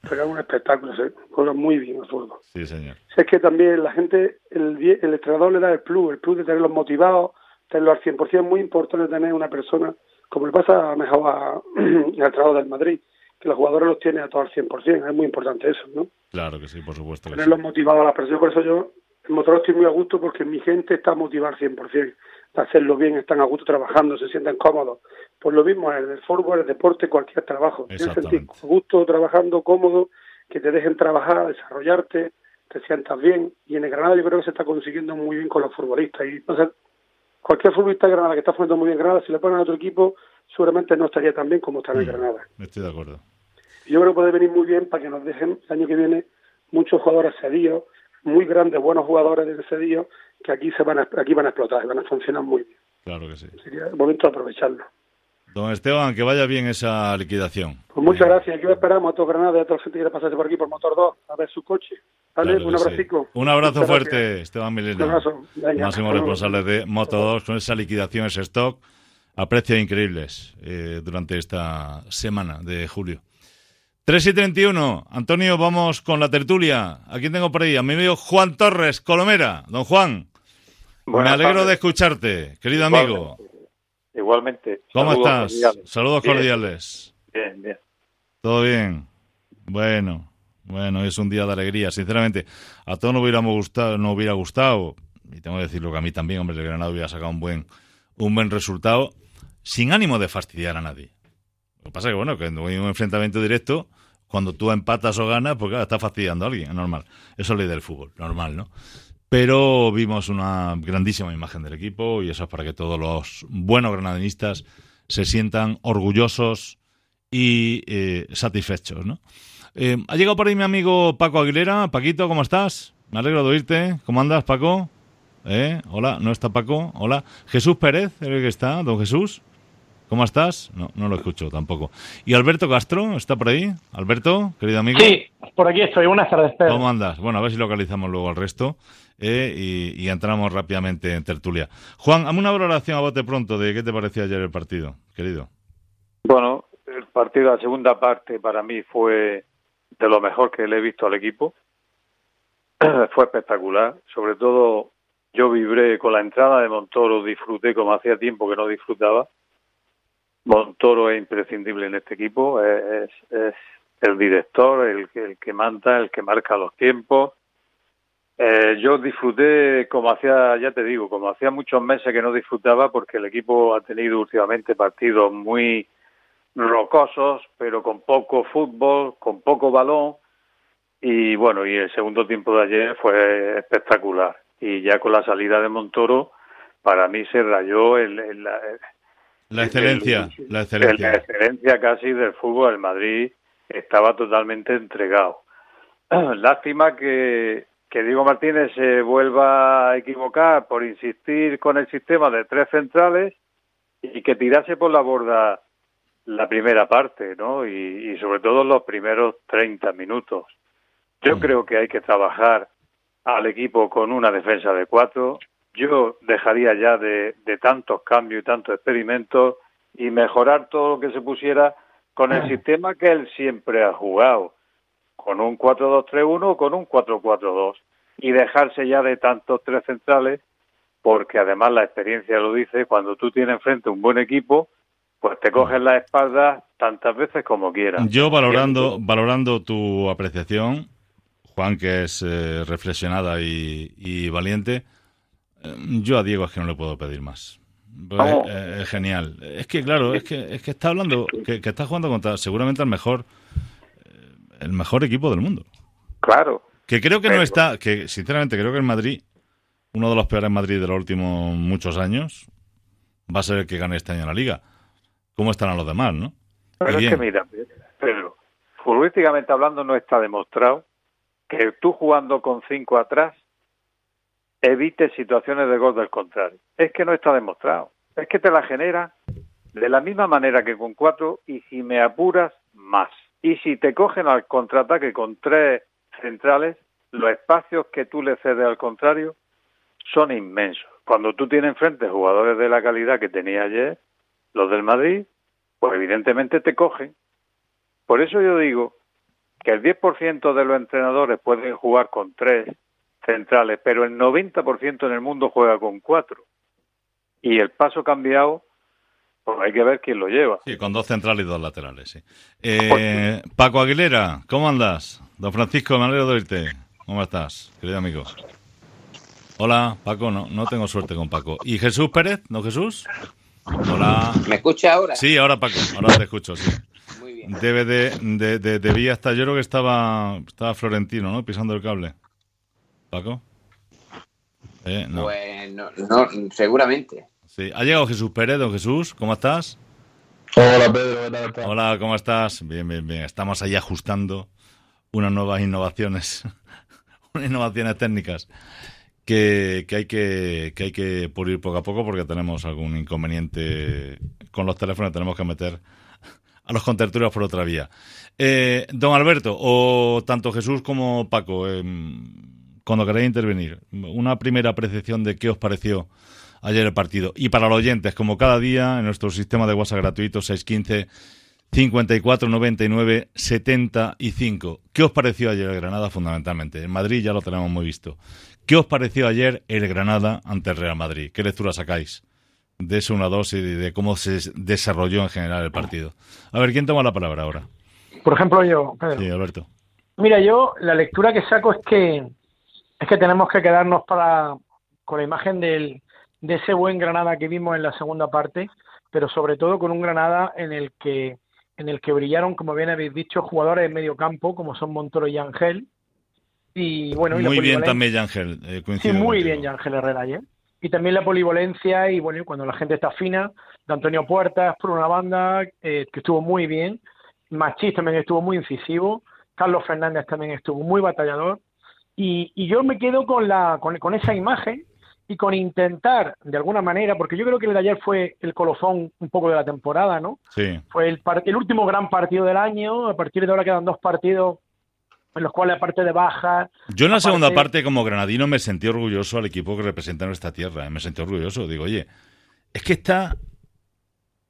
Pero es un espectáculo, se juega muy bien el fútbol. Sí, señor. Es que también la gente, el, el entrenador le da el plus, el plus de tenerlos motivados, tenerlos al 100%. Es muy importante tener una persona, como le pasa mejor a- al entrenador del Madrid, que los jugadores los tiene a todos al 100%. Es muy importante eso, ¿no? Claro que sí, por supuesto sí. tenerlos motivados a la presión. Por eso yo, en motor estoy muy a gusto porque mi gente está motivada al 100%, de hacerlo bien, están a gusto trabajando, se sienten cómodos. Pues lo mismo en el fútbol, el deporte, cualquier trabajo. Tienes que sentir a gusto, trabajando, cómodo, que te dejen trabajar, desarrollarte, te sientas bien. Y en el Granada yo creo que se está consiguiendo muy bien con los futbolistas. Y entonces, cualquier futbolista de Granada que está jugando muy bien Granada, si le ponen a otro equipo, seguramente no estaría tan bien como está en. Granada. Estoy de acuerdo. Yo creo que puede venir muy bien para que nos dejen el año que viene muchos jugadores cedidos, muy grandes, buenos jugadores de cedidos, que aquí se van a, aquí van a explotar y van a funcionar muy bien. Claro que sí. Sería el momento de aprovecharlo. Don Esteban, que vaya bien esa liquidación. Pues muchas gracias. Aquí lo esperamos a todo Granada y a toda la gente que quiera pasarse por aquí por Motor 2 a ver su coche. Vale, claro un abracico. Un abrazo Muchas fuerte, gracias. Esteban Un Milena. abrazo. Máximo responsable de Moto 2 con esa liquidación, ese stock a precios increíbles eh, durante esta semana de julio. 3 y 31. Antonio, vamos con la tertulia. Aquí tengo por ahí a mi amigo Juan Torres, Colomera. Don Juan, me alegro tardes. de escucharte, querido amigo. Igualmente. ¿Cómo Saludos estás? cordiales. Saludos Bien, cordiales. Bien, bien. ¿Todo bien? Bueno, bueno, es un día de alegría. Sinceramente, a todos nos hubiéramos gustado, nos hubiera gustado, y tengo que decirlo que a mí también, hombre, el Granada hubiera sacado un buen, un buen resultado, sin ánimo de fastidiar a nadie. Lo que pasa es que, bueno, que hay un enfrentamiento directo, cuando tú empatas o ganas, pues claro, estás fastidiando a alguien, es normal. Eso es ley del fútbol, normal, ¿no? Pero vimos una grandísima imagen del equipo y eso es para que todos los buenos granadinistas se sientan orgullosos y eh, satisfechos, ¿no? Eh, ha llegado por ahí mi amigo Paco Aguilera. Paquito, ¿cómo estás? Me alegro de oírte. ¿Cómo andas, Paco? ¿Eh? Hola, ¿no está Paco? Hola. Jesús Pérez, ¿es el que está? ¿Don Jesús? ¿Cómo estás? No, no lo escucho tampoco. ¿Y Alberto Castro está por ahí? Alberto, querido amigo. Sí, por aquí estoy. Buenas tardes, Pedro. ¿Cómo andas? Bueno, a ver si localizamos luego al resto eh, y, y entramos rápidamente en tertulia. Juan, hazme una valoración a bote pronto de qué te pareció ayer el partido, querido. Bueno, el partido, la segunda parte, para mí fue de lo mejor que le he visto al equipo. fue espectacular. Sobre todo, yo vibré con la entrada de Montoro, disfruté como hacía tiempo que no disfrutaba. Montoro es imprescindible en este equipo, es, es el director, el el que manda, el que marca los tiempos. Eh, yo disfruté como hacía, ya te digo, como hacía muchos meses que no disfrutaba porque el equipo ha tenido últimamente partidos muy rocosos, pero con poco fútbol, con poco balón. Y bueno, y el segundo tiempo de ayer fue espectacular. Y ya con la salida de Montoro, para mí se rayó el, el- la, La excelencia, el- la excelencia casi del fútbol. El Madrid estaba totalmente entregado. Lástima que, que Diego Martínez se vuelva a equivocar por insistir con el sistema de tres centrales y que tirase por la borda la primera parte, ¿no? Y, y sobre todo los primeros 30 minutos. Yo Mm. creo que hay que trabajar al equipo con una defensa de cuatro. Yo dejaría ya de, de tantos cambios y tantos experimentos y mejorar todo lo que se pusiera con el sistema que él siempre ha jugado, con un 4-2-3-1 o con un 4-4-2 y dejarse ya de tantos tres centrales porque además la experiencia lo dice, cuando tú tienes enfrente un buen equipo, pues te coges la espalda tantas veces como quieras. Yo valorando, valorando tu apreciación, Juan, que es eh, reflexionada y, y valiente, eh, yo a Diego es que no le puedo pedir más. Pues, Vamos. eh, es genial. Es que, claro, es que, es que está hablando, que, que está jugando contra seguramente el mejor, eh, el mejor equipo del mundo. Claro, Que creo que no está, que sinceramente creo que el Madrid, uno de los peores Madrid de los últimos muchos años, va a ser el que gane este año la liga. ¿Cómo estarán los demás, no? Pero es que mira, Pedro, futbolísticamente hablando no está demostrado que tú jugando con cinco atrás evites situaciones de gol del contrario. Es que no está demostrado. Es que te la genera de la misma manera que con cuatro y si me apuras, más. Y si te cogen al contraataque con tres centrales, los espacios que tú le cedes al contrario son inmensos. Cuando tú tienes enfrente jugadores de la calidad que tenía ayer, los del Madrid, pues evidentemente te cogen. Por eso yo digo que el 10% de los entrenadores pueden jugar con tres centrales, pero el 90% en el mundo juega con cuatro. Y el paso cambiado, pues hay que ver quién lo lleva. Sí, con dos centrales y dos laterales, sí. Eh, Paco Aguilera, ¿cómo andas? Don Francisco, me alegro de oírte. ¿Cómo estás, querido amigo? Hola, Paco, no, no tengo suerte con Paco. ¿Y Jesús Pérez? ¿No Jesús? Hola. ¿Me escucha ahora? Sí, ahora Paco, ahora te escucho, sí. Muy bien. Debe de, de, de, debía estar, yo creo que estaba, estaba Florentino, ¿no? Pisando el cable. Paco. Eh, no. Pues no, no, seguramente. Sí. Ha llegado Jesús Pérez, don Jesús, ¿cómo estás? Hola Pedro, ¿qué tal estás? Hola, ¿cómo estás? Bien, bien, bien. Estamos ahí ajustando unas nuevas innovaciones, unas innovaciones técnicas que, que hay que, que hay que pulir poco a poco porque tenemos algún inconveniente con los teléfonos, tenemos que meter a los contertulios por otra vía. Eh, don Alberto, o tanto Jesús como Paco, eh, cuando queráis intervenir, una primera apreciación de qué os pareció ayer el partido. Y para los oyentes, como cada día, en nuestro sistema de WhatsApp gratuito 615 54 99 75. ¿Qué os pareció ayer el Granada fundamentalmente? En Madrid ya lo tenemos muy visto. ¿Qué os pareció ayer el Granada ante el Real Madrid? ¿Qué lectura sacáis de ese 1-2 y de cómo se desarrolló en general el partido? A ver, ¿quién toma la palabra ahora? Por ejemplo, yo, Pedro. Sí, Alberto. Mira, yo la lectura que saco es que es que tenemos que quedarnos para con la imagen del, de ese buen Granada que vimos en la segunda parte, pero sobre todo con un Granada en el que en el que brillaron, como bien habéis dicho, jugadores de medio campo como son Montoro y Ángel. Y bueno, y Muy bien también, Yángel. eh, Sí, muy contigo. bien, Yángel Herrera ayer. Y también la polivolencia y bueno, cuando la gente está fina, de Antonio Puertas por una banda, eh, que estuvo muy bien. Machís también estuvo muy incisivo. Carlos Fernández también estuvo muy batallador. Y, y yo me quedo con, la, con, con esa imagen y con intentar, de alguna manera, porque yo creo que el de ayer fue el colofón un poco de la temporada, ¿no? Sí. Fue el, el último gran partido del año. A partir de ahora quedan dos partidos en los cuales, aparte de bajas, Yo en la segunda parte, como granadino, me sentí orgulloso al equipo que representa nuestra tierra. eh, Me sentí orgulloso. Digo, oye, es que está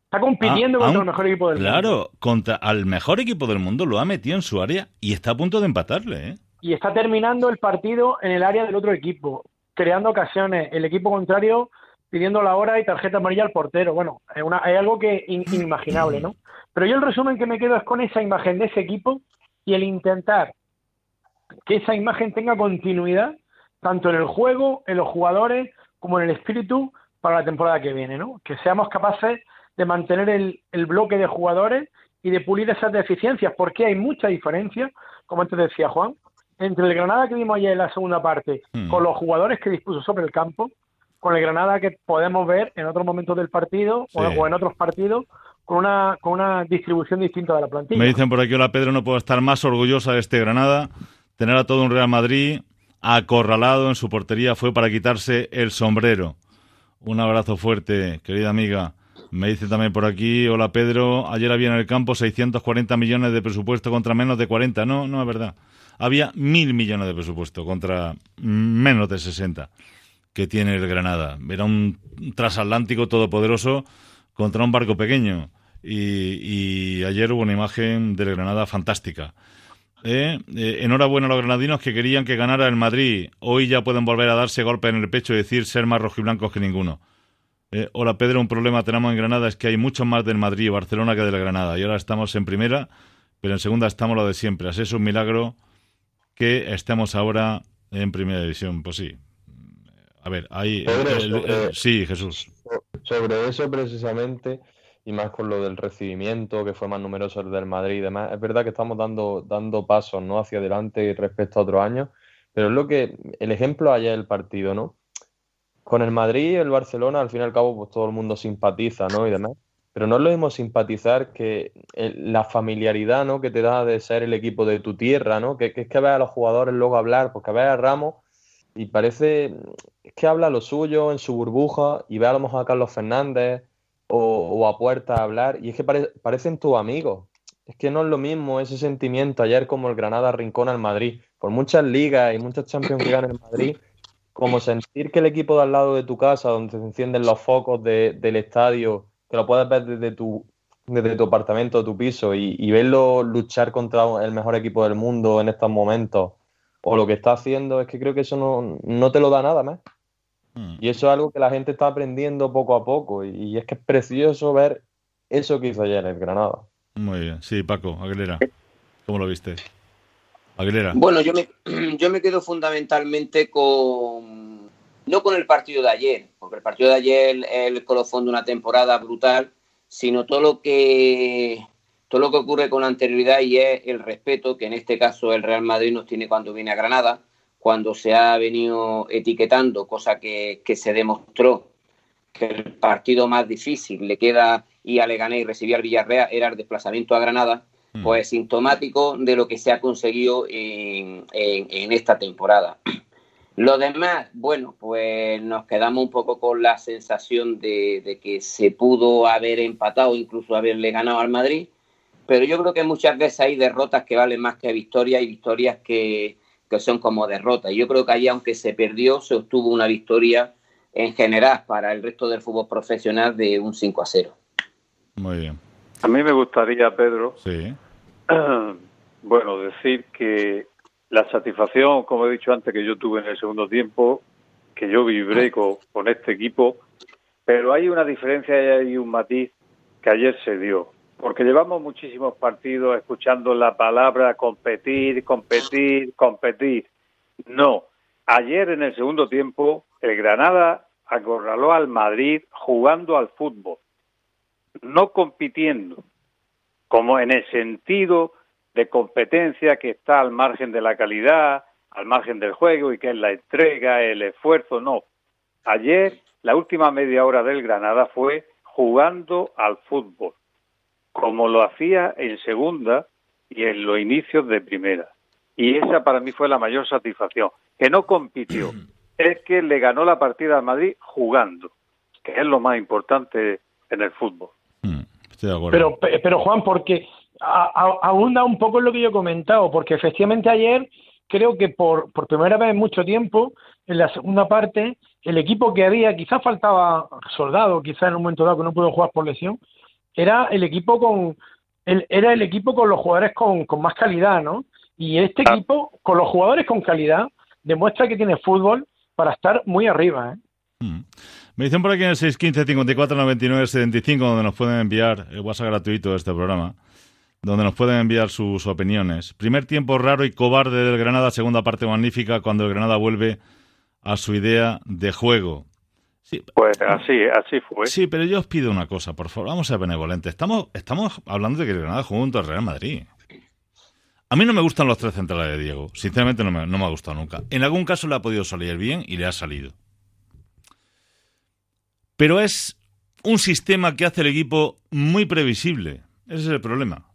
está compitiendo Ah, contra aún- el mejor equipo del mundo. Claro, contra al mejor equipo del mundo lo ha metido en su área y está a punto de empatarle, ¿eh? y está terminando el partido en el área del otro equipo, creando ocasiones, el equipo contrario pidiendo la hora y tarjeta amarilla al portero. Bueno, es, una, es algo que in- inimaginable, ¿no? Pero yo el resumen que me quedo es con esa imagen de ese equipo y el intentar que esa imagen tenga continuidad tanto en el juego, en los jugadores, como en el espíritu para la temporada que viene, ¿no? Que seamos capaces de mantener el, el bloque de jugadores y de pulir esas deficiencias, porque hay mucha diferencia, como antes decía Juan, entre el Granada que vimos ayer en la segunda parte, Hmm. con los jugadores que dispuso sobre el campo, con el Granada que podemos ver en otros momentos del partido Sí. o en otros partidos, con una, con una distribución distinta de la plantilla. Me dicen por aquí, hola Pedro, no puedo estar más orgullosa de este Granada. Tener a todo un Real Madrid acorralado en su portería fue para quitarse el sombrero. Un abrazo fuerte, querida amiga. Me dice también por aquí, hola Pedro, ayer había en el campo 640 millones de presupuesto contra menos de 40. No, no es verdad. Había mil millones de presupuesto contra menos de 60 que tiene el Granada. Era un transatlántico todopoderoso contra un barco pequeño. Y, y ayer hubo una imagen del Granada fantástica. ¿Eh? Eh, enhorabuena a los granadinos que querían que ganara el Madrid. Hoy ya pueden volver a darse golpes en el pecho y decir ser más rojiblancos que ninguno. Eh, hola Pedro, un problema tenemos en Granada es que hay mucho más del Madrid y Barcelona que del Granada. Y ahora estamos en primera, pero en segunda estamos lo de siempre. Así es un milagro que estemos ahora en primera división. Pues sí. A ver, ahí... El- sobre- sí, Jesús. Sobre eso precisamente, y más con lo del recibimiento, que fue más numeroso el del Madrid y demás, es verdad que estamos dando, dando pasos ¿no? hacia adelante respecto a otros años, pero es lo que, el ejemplo ayer del partido, ¿no? Con el Madrid y el Barcelona, al fin y al cabo, pues todo el mundo simpatiza, ¿no? Y demás. Pero no es lo mismo simpatizar que el- la familiaridad, ¿no? Que te da de ser el equipo de tu tierra, ¿no? Que, es que ves a los jugadores luego hablar, porque ves a Ramos y parece es que habla lo suyo en su burbuja y ve a lo mejor a Carlos Fernández o, a Puerta a hablar y es que pare- parecen tus amigos. Es que no es lo mismo ese sentimiento ayer como el Granada Rincón al Madrid. Por muchas ligas y muchas Champions que gana el Madrid, como sentir que el equipo de al lado de tu casa, donde se encienden los focos de- del estadio, que lo puedes ver desde tu desde tu apartamento, tu piso y, verlo luchar contra el mejor equipo del mundo en estos momentos o lo que está haciendo, es que creo que eso no, no te lo da nada más. Hmm. Y eso es algo que la gente está aprendiendo poco a poco y, es que es precioso ver eso que hizo ayer el Granada. Muy bien, sí, Paco, Aguilera, ¿cómo lo viste? Aguilera. Bueno, yo me, yo me quedo fundamentalmente con, no con el partido de ayer, porque el partido de ayer es el colofón de una temporada brutal, sino todo lo que todo lo que ocurre con anterioridad y es el respeto que en este caso el Real Madrid nos tiene cuando viene a Granada, cuando se ha venido etiquetando, cosa que, se demostró que el partido más difícil le queda y a Leganés y recibía al Villarreal era el desplazamiento a Granada, mm. pues sintomático de lo que se ha conseguido en, en esta temporada. Lo demás, bueno, pues nos quedamos un poco con la sensación de, que se pudo haber empatado, incluso haberle ganado al Madrid, pero yo creo que muchas veces hay derrotas que valen más que victorias y victorias que, son como derrotas. Yo creo que ahí, aunque se perdió, se obtuvo una victoria en general para el resto del fútbol profesional de un 5 a 0. Muy bien. A mí me gustaría, Pedro, sí. bueno, decir que la satisfacción, como he dicho antes, que yo tuve en el segundo tiempo, que yo vibré con, este equipo, pero hay una diferencia y hay un matiz que ayer se dio, porque llevamos muchísimos partidos escuchando la palabra competir, competir, competir. No, ayer en el segundo tiempo el Granada acorraló al Madrid jugando al fútbol, no compitiendo, como en el sentido de competencia que está al margen de la calidad, al margen del juego y que es la entrega, el esfuerzo, no. Ayer, la última media hora del Granada fue jugando al fútbol, como lo hacía en segunda y en los inicios de primera. Y esa para mí fue la mayor satisfacción, que no compitió, es que le ganó la partida al Madrid jugando, que es lo más importante en el fútbol. Mm, pero, pero Juan, porque abunda un poco en lo que yo he comentado, porque efectivamente ayer creo que por, por primera vez en mucho tiempo, en la segunda parte, el equipo que había, quizás faltaba soldado, quizás en un momento dado que no pudo jugar por lesión, era el equipo con el, era el equipo con los jugadores con, con más calidad, ¿no? Y este ah. equipo, con los jugadores con calidad, demuestra que tiene fútbol para estar muy arriba, ¿eh? Mm. Me dicen por aquí en el 615 54 99 75 donde nos pueden enviar el WhatsApp gratuito de este programa donde nos pueden enviar sus opiniones. Primer tiempo raro y cobarde del Granada, segunda parte magnífica cuando el Granada vuelve a su idea de juego. Sí, pues así, así fue. Sí, pero yo os pido una cosa, por favor, vamos a ser benevolentes. Estamos, estamos hablando de que Granada junto al Real Madrid. A mí no me gustan los tres centrales de Diego. Sinceramente no me, no me ha gustado nunca. En algún caso le ha podido salir bien y le ha salido. Pero es un sistema que hace el equipo muy previsible. Ese es el problema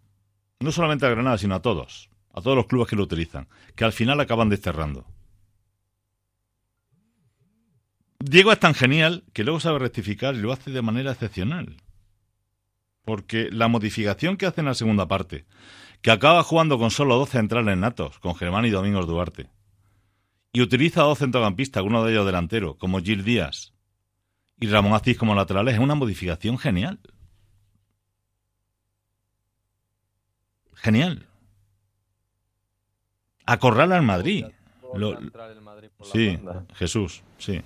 no solamente a Granada, sino a todos, a todos los clubes que lo utilizan, que al final acaban desterrando. Diego es tan genial que luego sabe rectificar y lo hace de manera excepcional. Porque la modificación que hace en la segunda parte, que acaba jugando con solo dos centrales natos, con Germán y Domingos Duarte, y utiliza dos centrocampistas, uno de ellos delantero, como Gil Díaz y Ramón Aziz como laterales, es una modificación genial. Genial. Acorrala al Madrid. Sí, Jesús, sí.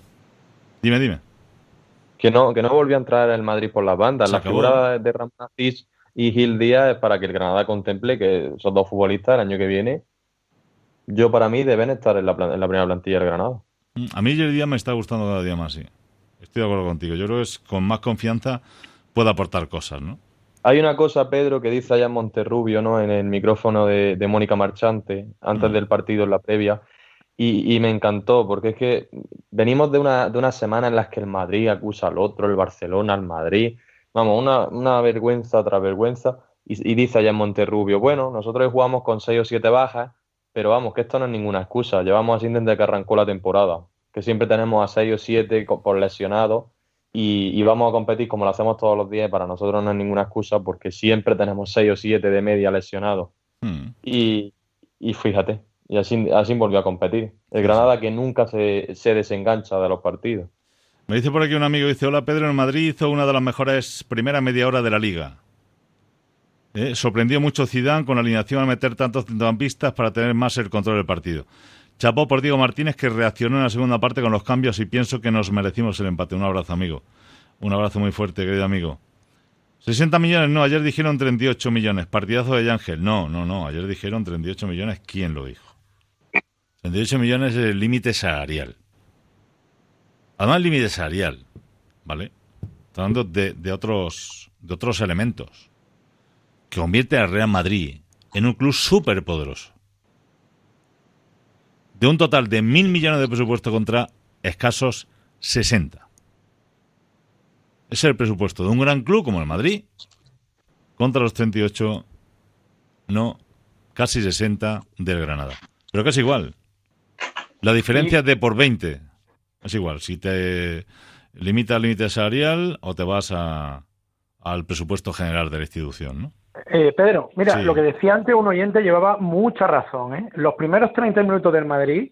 Dime, dime. Que no, que no volvió a entrar el Madrid por las bandas. la figura de Ramón y Gil Díaz es para que el Granada contemple que son dos futbolistas el año que viene. Yo, para mí, deben estar en la, en la primera plantilla del Granada. Mm, a mí Gil Díaz me está gustando cada día más, sí. Estoy de acuerdo contigo. Yo creo que es, con más confianza puede aportar cosas, ¿no? Hay una cosa, Pedro, que dice allá Monterrubio, ¿no? En el micrófono de, Mónica Marchante, antes mm. del partido, en la previa, y, me encantó, porque es que venimos de una, de una semana en las que el Madrid acusa al otro, el Barcelona al Madrid, vamos, una, una vergüenza tras vergüenza, y, dice allá en Monterrubio, bueno, nosotros jugamos con seis o siete bajas, pero vamos, que esto no es ninguna excusa, llevamos así desde que arrancó la temporada, que siempre tenemos a seis o siete por lesionados, y, vamos a competir como lo hacemos todos los días. Para nosotros no es ninguna excusa porque siempre tenemos 6 o 7 de media lesionados. Hmm. Y, fíjate, y así, así volvió a competir. El Granada que nunca se, se, desengancha de los partidos. Me dice por aquí un amigo, dice, hola Pedro, en Madrid hizo una de las mejores primeras media hora de la liga. Eh, sorprendió mucho Zidane con la alineación a meter tantos centrocampistas para tener más el control del partido. Chapó por Diego Martínez que reaccionó en la segunda parte con los cambios y pienso que nos merecimos el empate. Un abrazo, amigo. Un abrazo muy fuerte, querido amigo. 60 millones, no, ayer dijeron 38 millones. Partidazo de Ángel. No, no, no, ayer dijeron 38 millones. ¿Quién lo dijo? 38 millones es el límite salarial. Además, el límite salarial, ¿vale? Está hablando de, de, otros, de otros elementos que convierte al Real Madrid en un club súper poderoso. De un total de mil millones de presupuesto contra escasos 60. Es el presupuesto de un gran club como el Madrid contra los 38, no, casi 60 del Granada. Pero casi igual. La diferencia es de por 20. Es igual, si te limita el límite salarial o te vas a, al presupuesto general de la institución, ¿no? Eh, Pedro, mira, lo que decía antes un oyente llevaba mucha razón. ¿eh? Los primeros 30 minutos del Madrid,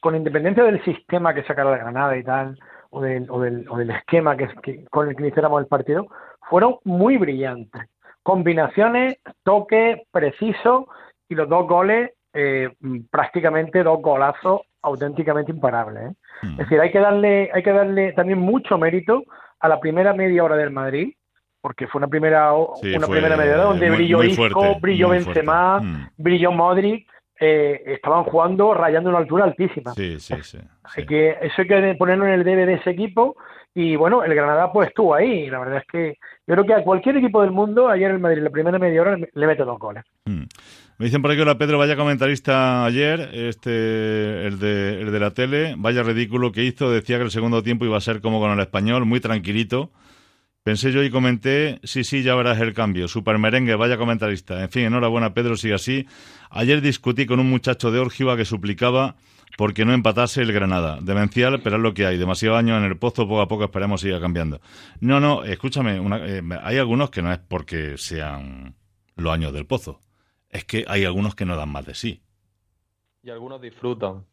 con independencia del sistema que sacara la Granada y tal, o del, o del, o del esquema que, que, con el que iniciáramos el partido, fueron muy brillantes. Combinaciones, toque preciso y los dos goles, eh, prácticamente dos golazos auténticamente imparables. ¿eh? Mm. Es decir, hay que darle, hay que darle también mucho mérito a la primera media hora del Madrid, porque fue una primera, sí, una primera media hora donde muy, brilló muy Isco, fuerte, brilló Benzema, mm. brilló Modric, eh, estaban jugando rayando una altura altísima. Sí, sí, sí. Así sí. que eso hay que ponerlo en el debe de ese equipo. Y bueno, el Granada pues estuvo ahí. La verdad es que yo creo que a cualquier equipo del mundo, ayer el Madrid, la primera media hora, le mete dos goles. Mm. Me dicen por aquí que la Pedro vaya comentarista ayer, este, el de, el de la tele, vaya ridículo que hizo, decía que el segundo tiempo iba a ser como con el español, muy tranquilito. Pensé yo y comenté, sí, sí, ya verás el cambio. Super merengue, vaya comentarista. En fin, enhorabuena, Pedro, sigue así. Ayer discutí con un muchacho de Orgiva que suplicaba porque no empatase el Granada. Demencial, pero es lo que hay. Demasiado años en el pozo, poco a poco esperemos siga cambiando. No, no, escúchame, una, eh, hay algunos que no es porque sean los años del pozo. Es que hay algunos que no dan más de sí. Y algunos disfrutan.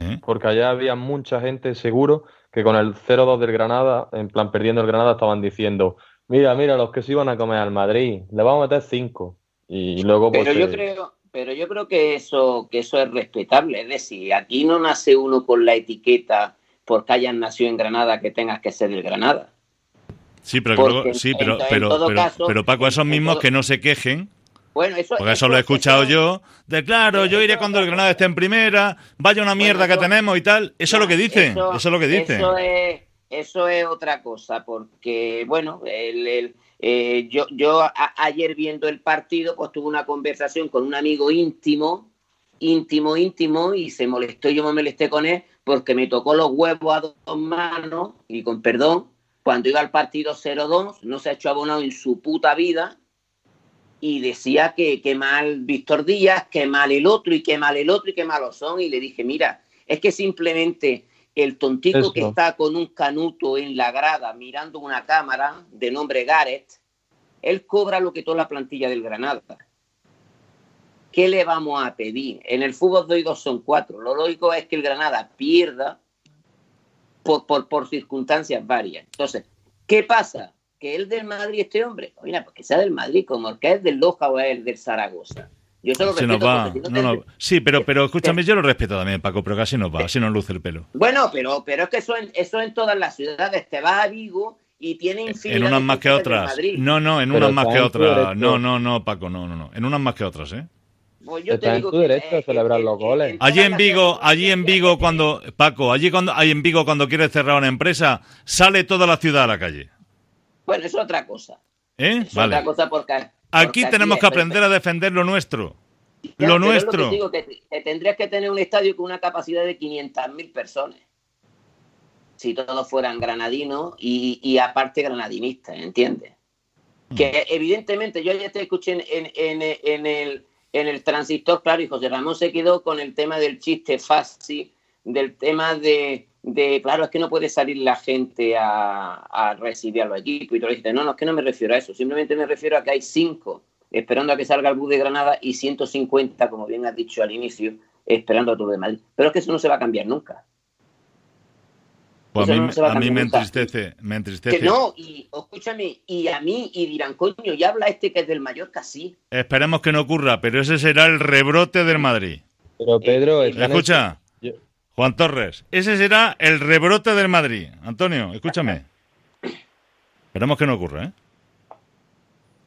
¿Eh? Porque allá había mucha gente seguro que con el 0-2 del Granada, en plan perdiendo el Granada, estaban diciendo, mira, mira, los que se iban a comer al Madrid, le vamos a meter 5. Y, luego pero pues, yo creo pero yo creo que eso que eso es respetable es decir aquí no nace uno con la etiqueta porque hayas nacido en Granada que tengas que ser el Granada sí pero porque, sí pero en, pero, en pero, caso, pero, Paco esos mismos todo... que no se quejen bueno, eso, Porque eso, eso lo he escuchado eso, yo. De claro, yo iré cuando el Granada esté en primera, vaya una mierda que tenemos y tal. Eso es lo que dicen. Eso, es lo que dicen. Eso es, eso es otra cosa, porque, bueno, el, el, eh, yo, yo ayer viendo el partido, pues tuve una conversación con un amigo íntimo, íntimo, íntimo, y se molestó, yo me molesté con él, porque me tocó los huevos a dos manos, y con perdón, cuando iba al partido 0-2, no se ha hecho abonado en su puta vida, y decía que, que mal Víctor Díaz, que mal el otro, y que mal el otro, y que malos son, y le dije, mira, es que simplemente el tontico Eso. que está con un canuto en la grada mirando una cámara de nombre Gareth, él cobra lo que toda la plantilla del Granada. ¿Qué le vamos a pedir? En el fútbol de hoy dos son cuatro. Lo lógico es que el Granada pierda por, por, por circunstancias varias. Entonces, ¿qué pasa? Que el del Madrid, este hombre, oiga, pues que sea del Madrid, como el que es del Loja o es del Zaragoza. Yo se lo se respeto. Va. No no, no. Sí, pero, pero escúchame, yo lo respeto también, Paco, pero casi nos va, así nos luce el pelo. Bueno, pero, pero es que eso en, eso en todas las ciudades. Te vas a Vigo y tiene infinidad En unas más que otras. No, no, en unas más que otras. No, no, no, Paco, no, no, no. En unas más que otras, ¿eh? Pues yo te digo tu que, derecho a celebrar los goles. Allí en Vigo, allí en Vigo cuando Paco, allí cuando allí en Vigo cuando quiere cerrar una empresa, sale toda la ciudad a la calle. Bueno, eso es otra cosa. ¿Eh? Es vale. otra cosa porque Aquí tenemos que aprender a defender lo nuestro. Ya, lo nuestro. que digo, que, que tendrías que tener un estadio con una capacidad de 500.000 personas. Si todos fueran granadinos y, y aparte granadinistas, ¿entiendes? Mm. Que evidentemente yo ya te escuché en, en, en, en, el, en el transistor, claro, y José Ramón se quedó con el tema del chiste fácil, del tema de, de claro, es que no puede salir la gente a, a recibir a los equipos. Y tú le dices, no, no, es que no me refiero a eso, simplemente me refiero a que hay cinco esperando a que salga el bus de Granada y 150, como bien has dicho al inicio, esperando a Tour de Madrid. Pero es que eso no se va a cambiar nunca. Pues a Eso mí, no se va a mí me entristece, me entristece. Que no, y escúchame, y a mí, y dirán, coño, ya habla este que es del Mallorca, sí. Esperemos que no ocurra, pero ese será el rebrote del Madrid. Pero Pedro, Eh, Escucha, Juan Torres, ese será el rebrote del Madrid. Antonio, escúchame. Esperemos que no ocurra, ¿eh?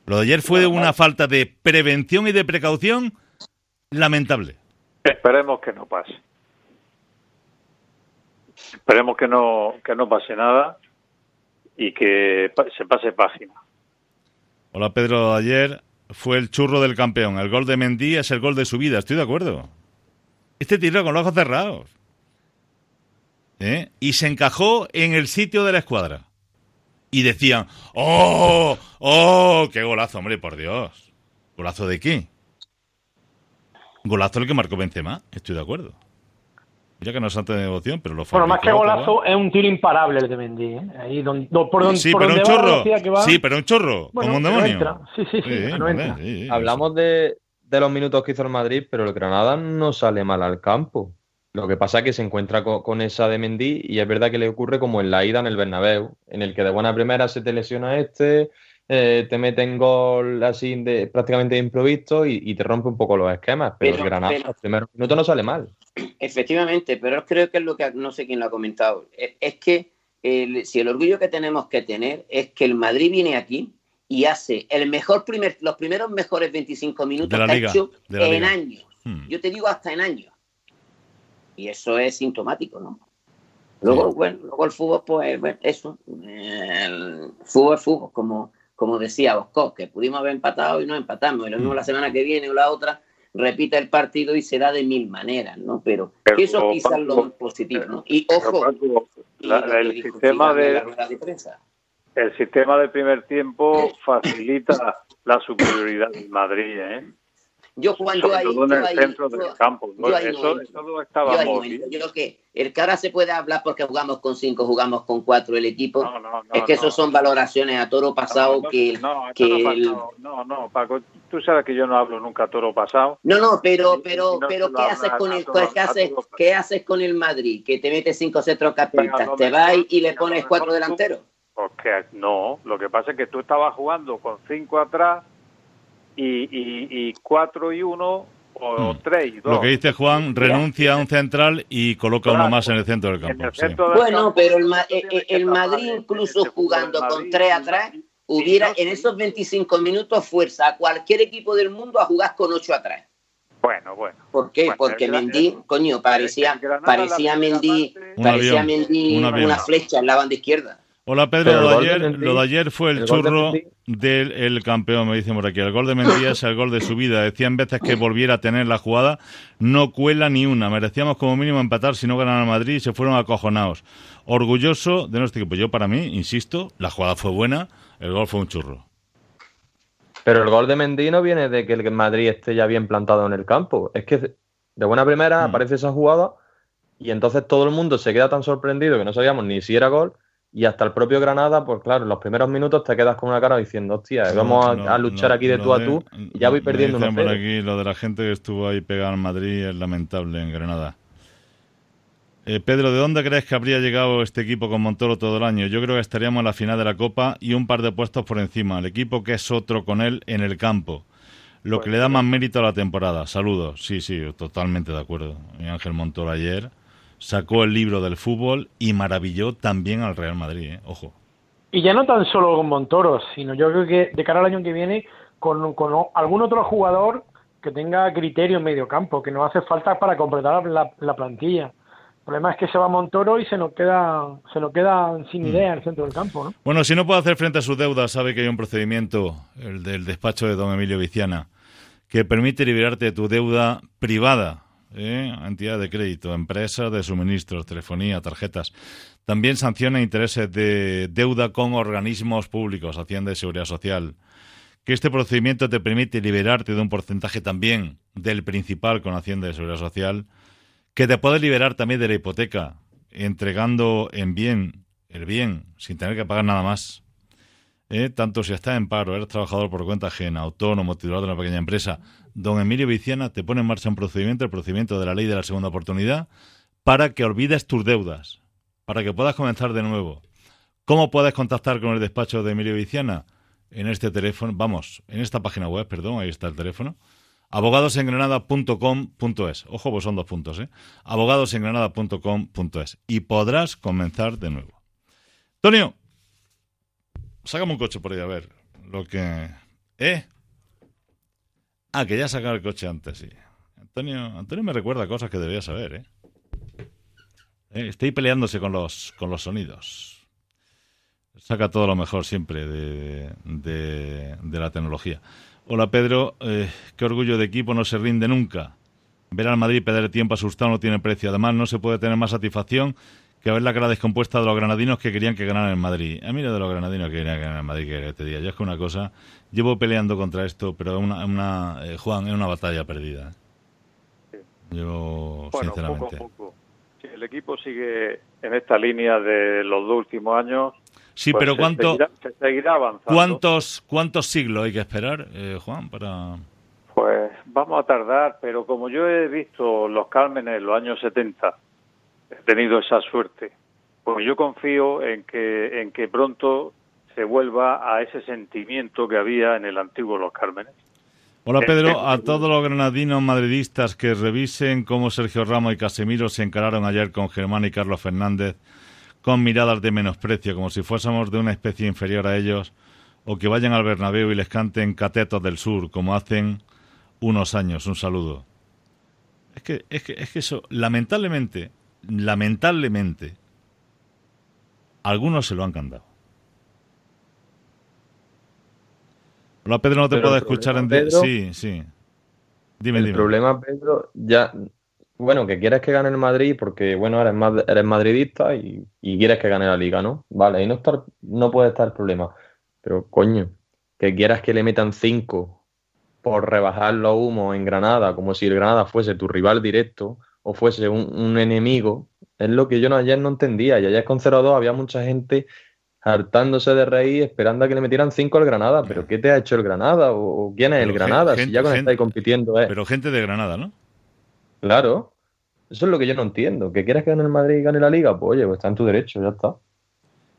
Lo de ayer fue una falta de prevención y de precaución lamentable. Esperemos que no pase. Esperemos que no, que no pase nada y que se pase página. Hola Pedro, ayer fue el churro del campeón. El gol de Mendy es el gol de su vida, estoy de acuerdo. Este tiró con los ojos cerrados. ¿Eh? Y se encajó en el sitio de la escuadra. Y decían, ¡oh! ¡oh! ¡Qué golazo, hombre, por Dios! ¿Golazo de qué? Golazo el que marcó Benzema, estoy de acuerdo. Mira que no es santo de devoción, pero lo Bueno, más que golazo, es un tiro imparable el de Mendy. ¿eh? Ahí donde, do- por donde, Sí, por pero un donde chorro. velocidad que va. Sí, pero un chorro, Bueno, como un demonio. entra. Sí, sí, sí, entra. Hablamos de, de los minutos que hizo el Madrid, pero el Granada no sale mal al campo. Lo que pasa es que se encuentra co- con, esa de Mendy y es verdad que le ocurre como en la ida en el Bernabéu, en el que de buena primera se te lesiona este, eh, te meten gol así de, prácticamente de improviso y, y te rompe un poco los esquemas. Pero, Pero- el Granada pero- los primeros minutos no sale mal. Efectivamente, pero creo que es lo que no sé quién lo ha comentado. Es, es que el- si el orgullo que tenemos que tener es que el Madrid viene aquí y hace el mejor primer, los primeros mejores 25 minutos De la que liga, ha hecho de la en liga. años. Hmm. Yo te digo hasta en años. Y eso es sintomático, ¿no? Luego, bueno, luego el fútbol, pues, bueno, eso. El fútbol es fútbol, como, como decía Bosco, que pudimos haber empatado y no empatamos. Y lo mismo Hmm. la semana que viene o la otra, repite el partido y se da de mil maneras, ¿no? Pero, Pero, eso quizás es lo más positivo, ¿no? Y ojo, Paco, la- el sistema de la de prensa. el sistema del primer tiempo facilita la superioridad del Madrid, ¿eh? Yo, Juan, yo Sobre ahí, todo en yo el ahí- centro yo- del campo. ¿no? yo no Eso, eso lo Yo. Yo creo que el que ahora se puede hablar porque jugamos con cinco, jugamos con cuatro el equipo. No, no, no, es que no. esos son valoraciones a toro pasado que, no, que no, el- no, no, Paco, tú sabes que yo no hablo nunca a toro pasado. No, no, pero, pero, pero ¿qué haces con el, todo- qué haces, qué haces con el Madrid? Que te mete cinco centrocampistas, te vas y le pones cuatro delanteros. Porque no, lo que pasa es que tú estabas jugando con cinco atrás y, y, y cuatro y uno o Hmm. tres y dos. Lo que dice Juan, renuncia a un central y coloca uno Claro. más en el centro del campo. el sí. centro del Bueno, campo, pero el, Ma- eh, eh, el tapar Madrid incluso jugando del con Madrid, tres atrás, hubiera en esos 25 minutos fuerza a cualquier equipo del mundo a jugar con ocho atrás. Bueno, bueno. ¿Por qué? Bueno, Porque el Gran- Mendy, el- coño, parecía, el parecía Mendy, parecía Mendy un una flecha en la banda izquierda. Hola Pedro, lo de, ayer, Mendy- lo de ayer fue el, el gol de churro del el campeón, me dicen por aquí. El gol de Mendy es el gol de su vida. Decían veces que volviera a tener la jugada, no cuela ni una. Merecíamos como mínimo empatar si no ganan al Madrid y se fueron acojonados. Orgulloso de nuestro equipo. Yo para mí, insisto, la jugada fue buena, el gol fue un churro. Pero el gol de Mendy no viene de que el Madrid esté ya bien plantado en el campo. Es que de buena primera Mm. aparece esa jugada y entonces todo el mundo se queda tan sorprendido que no sabíamos ni si era gol. Y hasta el propio Granada, pues claro, en los primeros minutos te quedas con una cara diciendo, hostia, vamos a, No, a luchar no, aquí de tú a tú y ya voy perdiendo uno por aquí, lo de la gente que estuvo ahí pegada en Madrid es lamentable en Granada. Eh, Pedro, ¿de dónde crees que habría llegado este equipo con Montoro todo el año? Yo creo que estaríamos en la final de la Copa y un par de puestos por encima. El equipo que es otro con él en el campo. Lo que le da más mérito a la temporada. Saludos. Sí, sí, totalmente de acuerdo. Y Ángel Montoro ayer sacó el libro del fútbol y maravilló también al Real Madrid. ¿eh? Ojo. Y ya no tan solo con Montoro, sino yo creo que de cara al año que viene, con, algún otro jugador que tenga criterio en medio campo, que nos hace falta para completar la, la plantilla. El problema es que se va Montoro y se nos queda, se nos queda sin idea en el centro del campo, ¿no? Bueno, si no puede hacer frente a sus deudas, sabe que hay un procedimiento, el del despacho de don Emilio Viciana, que permite liberarte de tu deuda privada, ¿eh? entidad de crédito, empresas de suministros, telefonía, tarjetas. También sanciona intereses de deuda con organismos públicos, Hacienda y Seguridad Social. Que este procedimiento te permite liberarte de un porcentaje también del principal con Hacienda y Seguridad Social, que te puede liberar también de la hipoteca, entregando en bien el bien sin tener que pagar nada más. ¿Eh? Tanto si estás en paro, eres trabajador por cuenta ajena, autónomo, titular de una pequeña empresa, don Emilio Viciana te pone en marcha un procedimiento, el procedimiento de la ley de la segunda oportunidad, para que olvides tus deudas. para que puedas comenzar de nuevo. ¿Cómo puedes contactar con el despacho de Emilio Viciana? En este teléfono, vamos, en esta página web, perdón, ahí está el teléfono. abogadosengranada.com.es. Ojo, pues son dos puntos, ¿eh? abogadosengranada.com.es. Y podrás comenzar de nuevo. Antonio, sácame un coche por ahí a ver lo que... ¿Eh? Ah, que ya sacado el coche antes, sí. Antonio, Antonio me recuerda cosas que debería saber, ¿eh? ¿Eh? Estoy peleándose con los, con los sonidos. Saca todo lo mejor siempre de, de, la tecnología. Hola Pedro, eh, qué orgullo de equipo, no se rinde nunca. Ver al Madrid perder tiempo asustado no tiene precio. Además, no se puede tener más satisfacción que ver la cara descompuesta de los granadinos que querían que ganaran en Madrid. A mí lo de los granadinos que querían ganar en Madrid, que te diga, yo es que una cosa, llevo peleando contra esto, pero una, una eh, Juan, es una batalla perdida. Yo, sinceramente. el equipo sigue en esta línea de los dos últimos años. Sí, pues pero ¿cuánto, se seguirá, avanzando. ¿cuántos, ¿cuántos siglos hay que esperar, eh, Juan, para...? Pues vamos a tardar, pero como yo he visto los Cármenes en los años 70, he tenido esa suerte. Pues yo confío en que, en que pronto se vuelva a ese sentimiento que había en el antiguo Los Cármenes. Hola Pedro, a todos los granadinos madridistas que revisen cómo Sergio Ramos y Casemiro se encararon ayer con Germán y Carlos Fernández con miradas de menosprecio, como si fuésemos de una especie inferior a ellos, o que vayan al Bernabéu y les canten catetos del sur, como hacen unos años. Un saludo. Es que, es que, es que eso, lamentablemente, lamentablemente, algunos se lo han cantado. Hola Pedro, no te puedo escuchar en... Pedro, sí, sí. Dime, el problema, Pedro, ya... Bueno, que quieres que gane el Madrid porque, bueno, eres, eres madridista y, quieres que gane la Liga, ¿no? Vale, ahí no, estar, no puede estar el problema. Pero, coño, que quieras que le metan cinco por rebajar los humos en Granada, como si el Granada fuese tu rival directo, o fuese un, enemigo, es lo que yo ayer no entendía. Y ayer con 0-2 había mucha gente hartándose de reír, esperando a que le metieran 5 al Granada. ¿Pero qué te ha hecho el Granada? ¿O quién es el Granada? si ya con estáis compitiendo. Pero gente de Granada, ¿no? Claro. Eso es lo que yo no entiendo. ¿Que quieras que gane el Madrid y gane la Liga? Pues oye, pues está en tu derecho, ya está.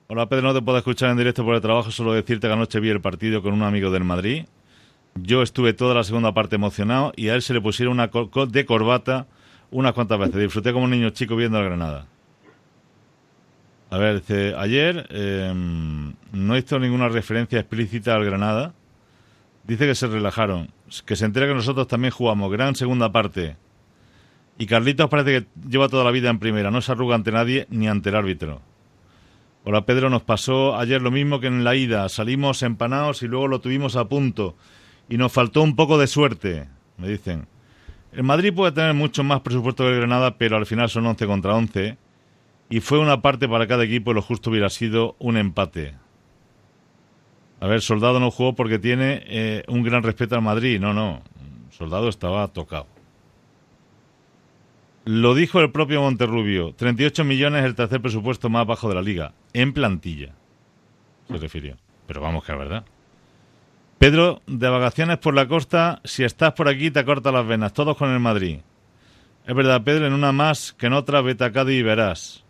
Hola Pedro, no te puedo escuchar en directo por el trabajo, solo decirte que anoche vi el partido con un amigo del Madrid. Yo estuve toda la segunda parte emocionado y a él se le pusieron una de corbata unas cuantas veces. Disfruté como un niño chico viendo a Granada. A ver, dice, ayer em, no hizo ninguna referencia explícita al Granada. Dice que se relajaron, que se entera que nosotros también jugamos. Gran segunda parte. Y Carlitos parece que lleva toda la vida en primera, no se arruga ante nadie ni ante el árbitro. Hola Pedro, nos pasó ayer lo mismo que en la ida. Salimos empanados y luego lo tuvimos a punto. Y nos faltó un poco de suerte, me dicen. El Madrid puede tener mucho más presupuesto que el Granada, pero al final son 11 contra 11. Y fue una parte para cada equipo y lo justo hubiera sido un empate. A ver, Soldado no jugó porque tiene eh, un gran respeto al Madrid. No, no. Soldado estaba tocado. Lo dijo el propio Monterrubio. 38 millones el tercer presupuesto más bajo de la liga. En plantilla. Se refirió. Pero vamos que es verdad. Pedro, de vacaciones por la costa, si estás por aquí te corta las venas, todos con el Madrid. Es verdad, Pedro, en una más que en otra, vete a Cádiz y verás.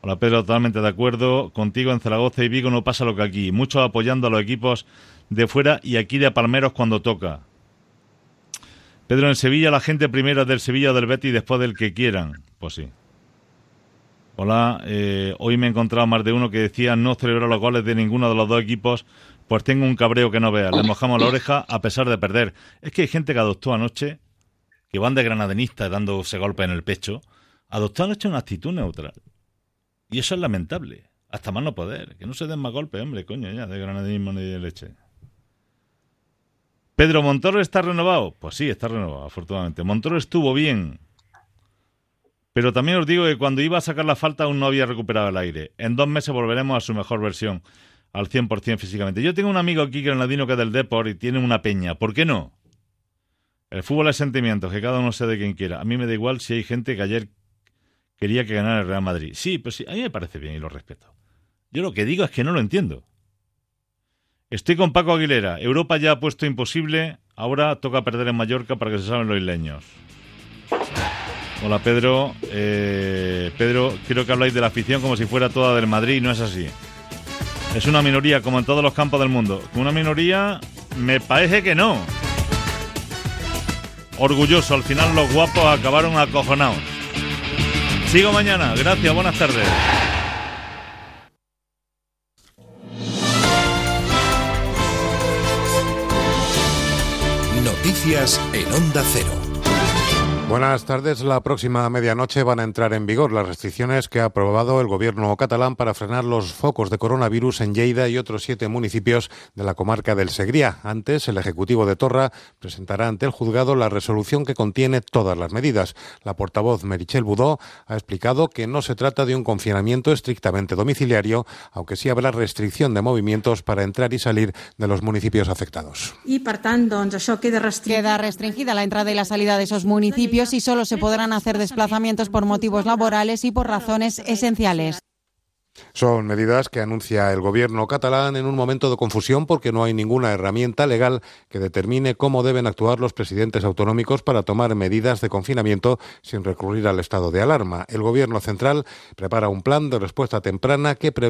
Hola, Pedro, totalmente de acuerdo. Contigo en Zaragoza y Vigo no pasa lo que aquí. Muchos apoyando a los equipos de fuera y aquí de Palmeros cuando toca. Pedro, en Sevilla la gente primero del Sevilla o del Betty y después del que quieran. Pues sí. Hola, eh, hoy me he encontrado más de uno que decía no celebrar los goles de ninguno de los dos equipos pues tengo un cabreo que no veas. Le mojamos la oreja a pesar de perder. Es que hay gente que adoptó anoche, que van de granadenistas dándose golpe en el pecho, adoptó anoche una actitud neutral. Y eso es lamentable. Hasta más no poder. Que no se den más golpes, hombre, coño, ya, de granadenismo ni de leche. ¿Pedro Montoro está renovado? Pues sí, está renovado, afortunadamente. Montoro estuvo bien. Pero también os digo que cuando iba a sacar la falta aún no había recuperado el aire. En dos meses volveremos a su mejor versión al 100% físicamente. Yo tengo un amigo aquí granadino que es del Deport y tiene una peña. ¿Por qué no? El fútbol es sentimientos, que cada uno sea de quien quiera. A mí me da igual si hay gente que ayer quería que ganara el Real Madrid. Sí, pues sí, a mí me parece bien y lo respeto. Yo lo que digo es que no lo entiendo. Estoy con Paco Aguilera. Europa ya ha puesto imposible. Ahora toca perder en Mallorca para que se salven los isleños. Hola Pedro. Eh, Pedro, quiero que habláis de la afición como si fuera toda del Madrid, no es así. Es una minoría como en todos los campos del mundo. Una minoría me parece que no. Orgulloso, al final los guapos acabaron acojonados. Sigo mañana, gracias, buenas tardes. Noticias en Onda Cero. Buenas tardes. La próxima medianoche van a entrar en vigor las restricciones que ha aprobado el gobierno catalán para frenar los focos de coronavirus en Lleida y otros siete municipios de la comarca del Segría. Antes, el Ejecutivo de Torra presentará ante el juzgado la resolución que contiene todas las medidas. La portavoz Merichel Budó ha explicado que no se trata de un confinamiento estrictamente domiciliario, aunque sí habrá restricción de movimientos para entrar y salir de los municipios afectados. Y, por tanto, Queda restringida la entrada y la salida de esos municipios y solo se podrán hacer desplazamientos por motivos laborales y por razones esenciales. Son medidas que anuncia el gobierno catalán en un momento de confusión porque no hay ninguna herramienta legal que determine cómo deben actuar los presidentes autonómicos para tomar medidas de confinamiento sin recurrir al estado de alarma. El gobierno central prepara un plan de respuesta temprana que prevé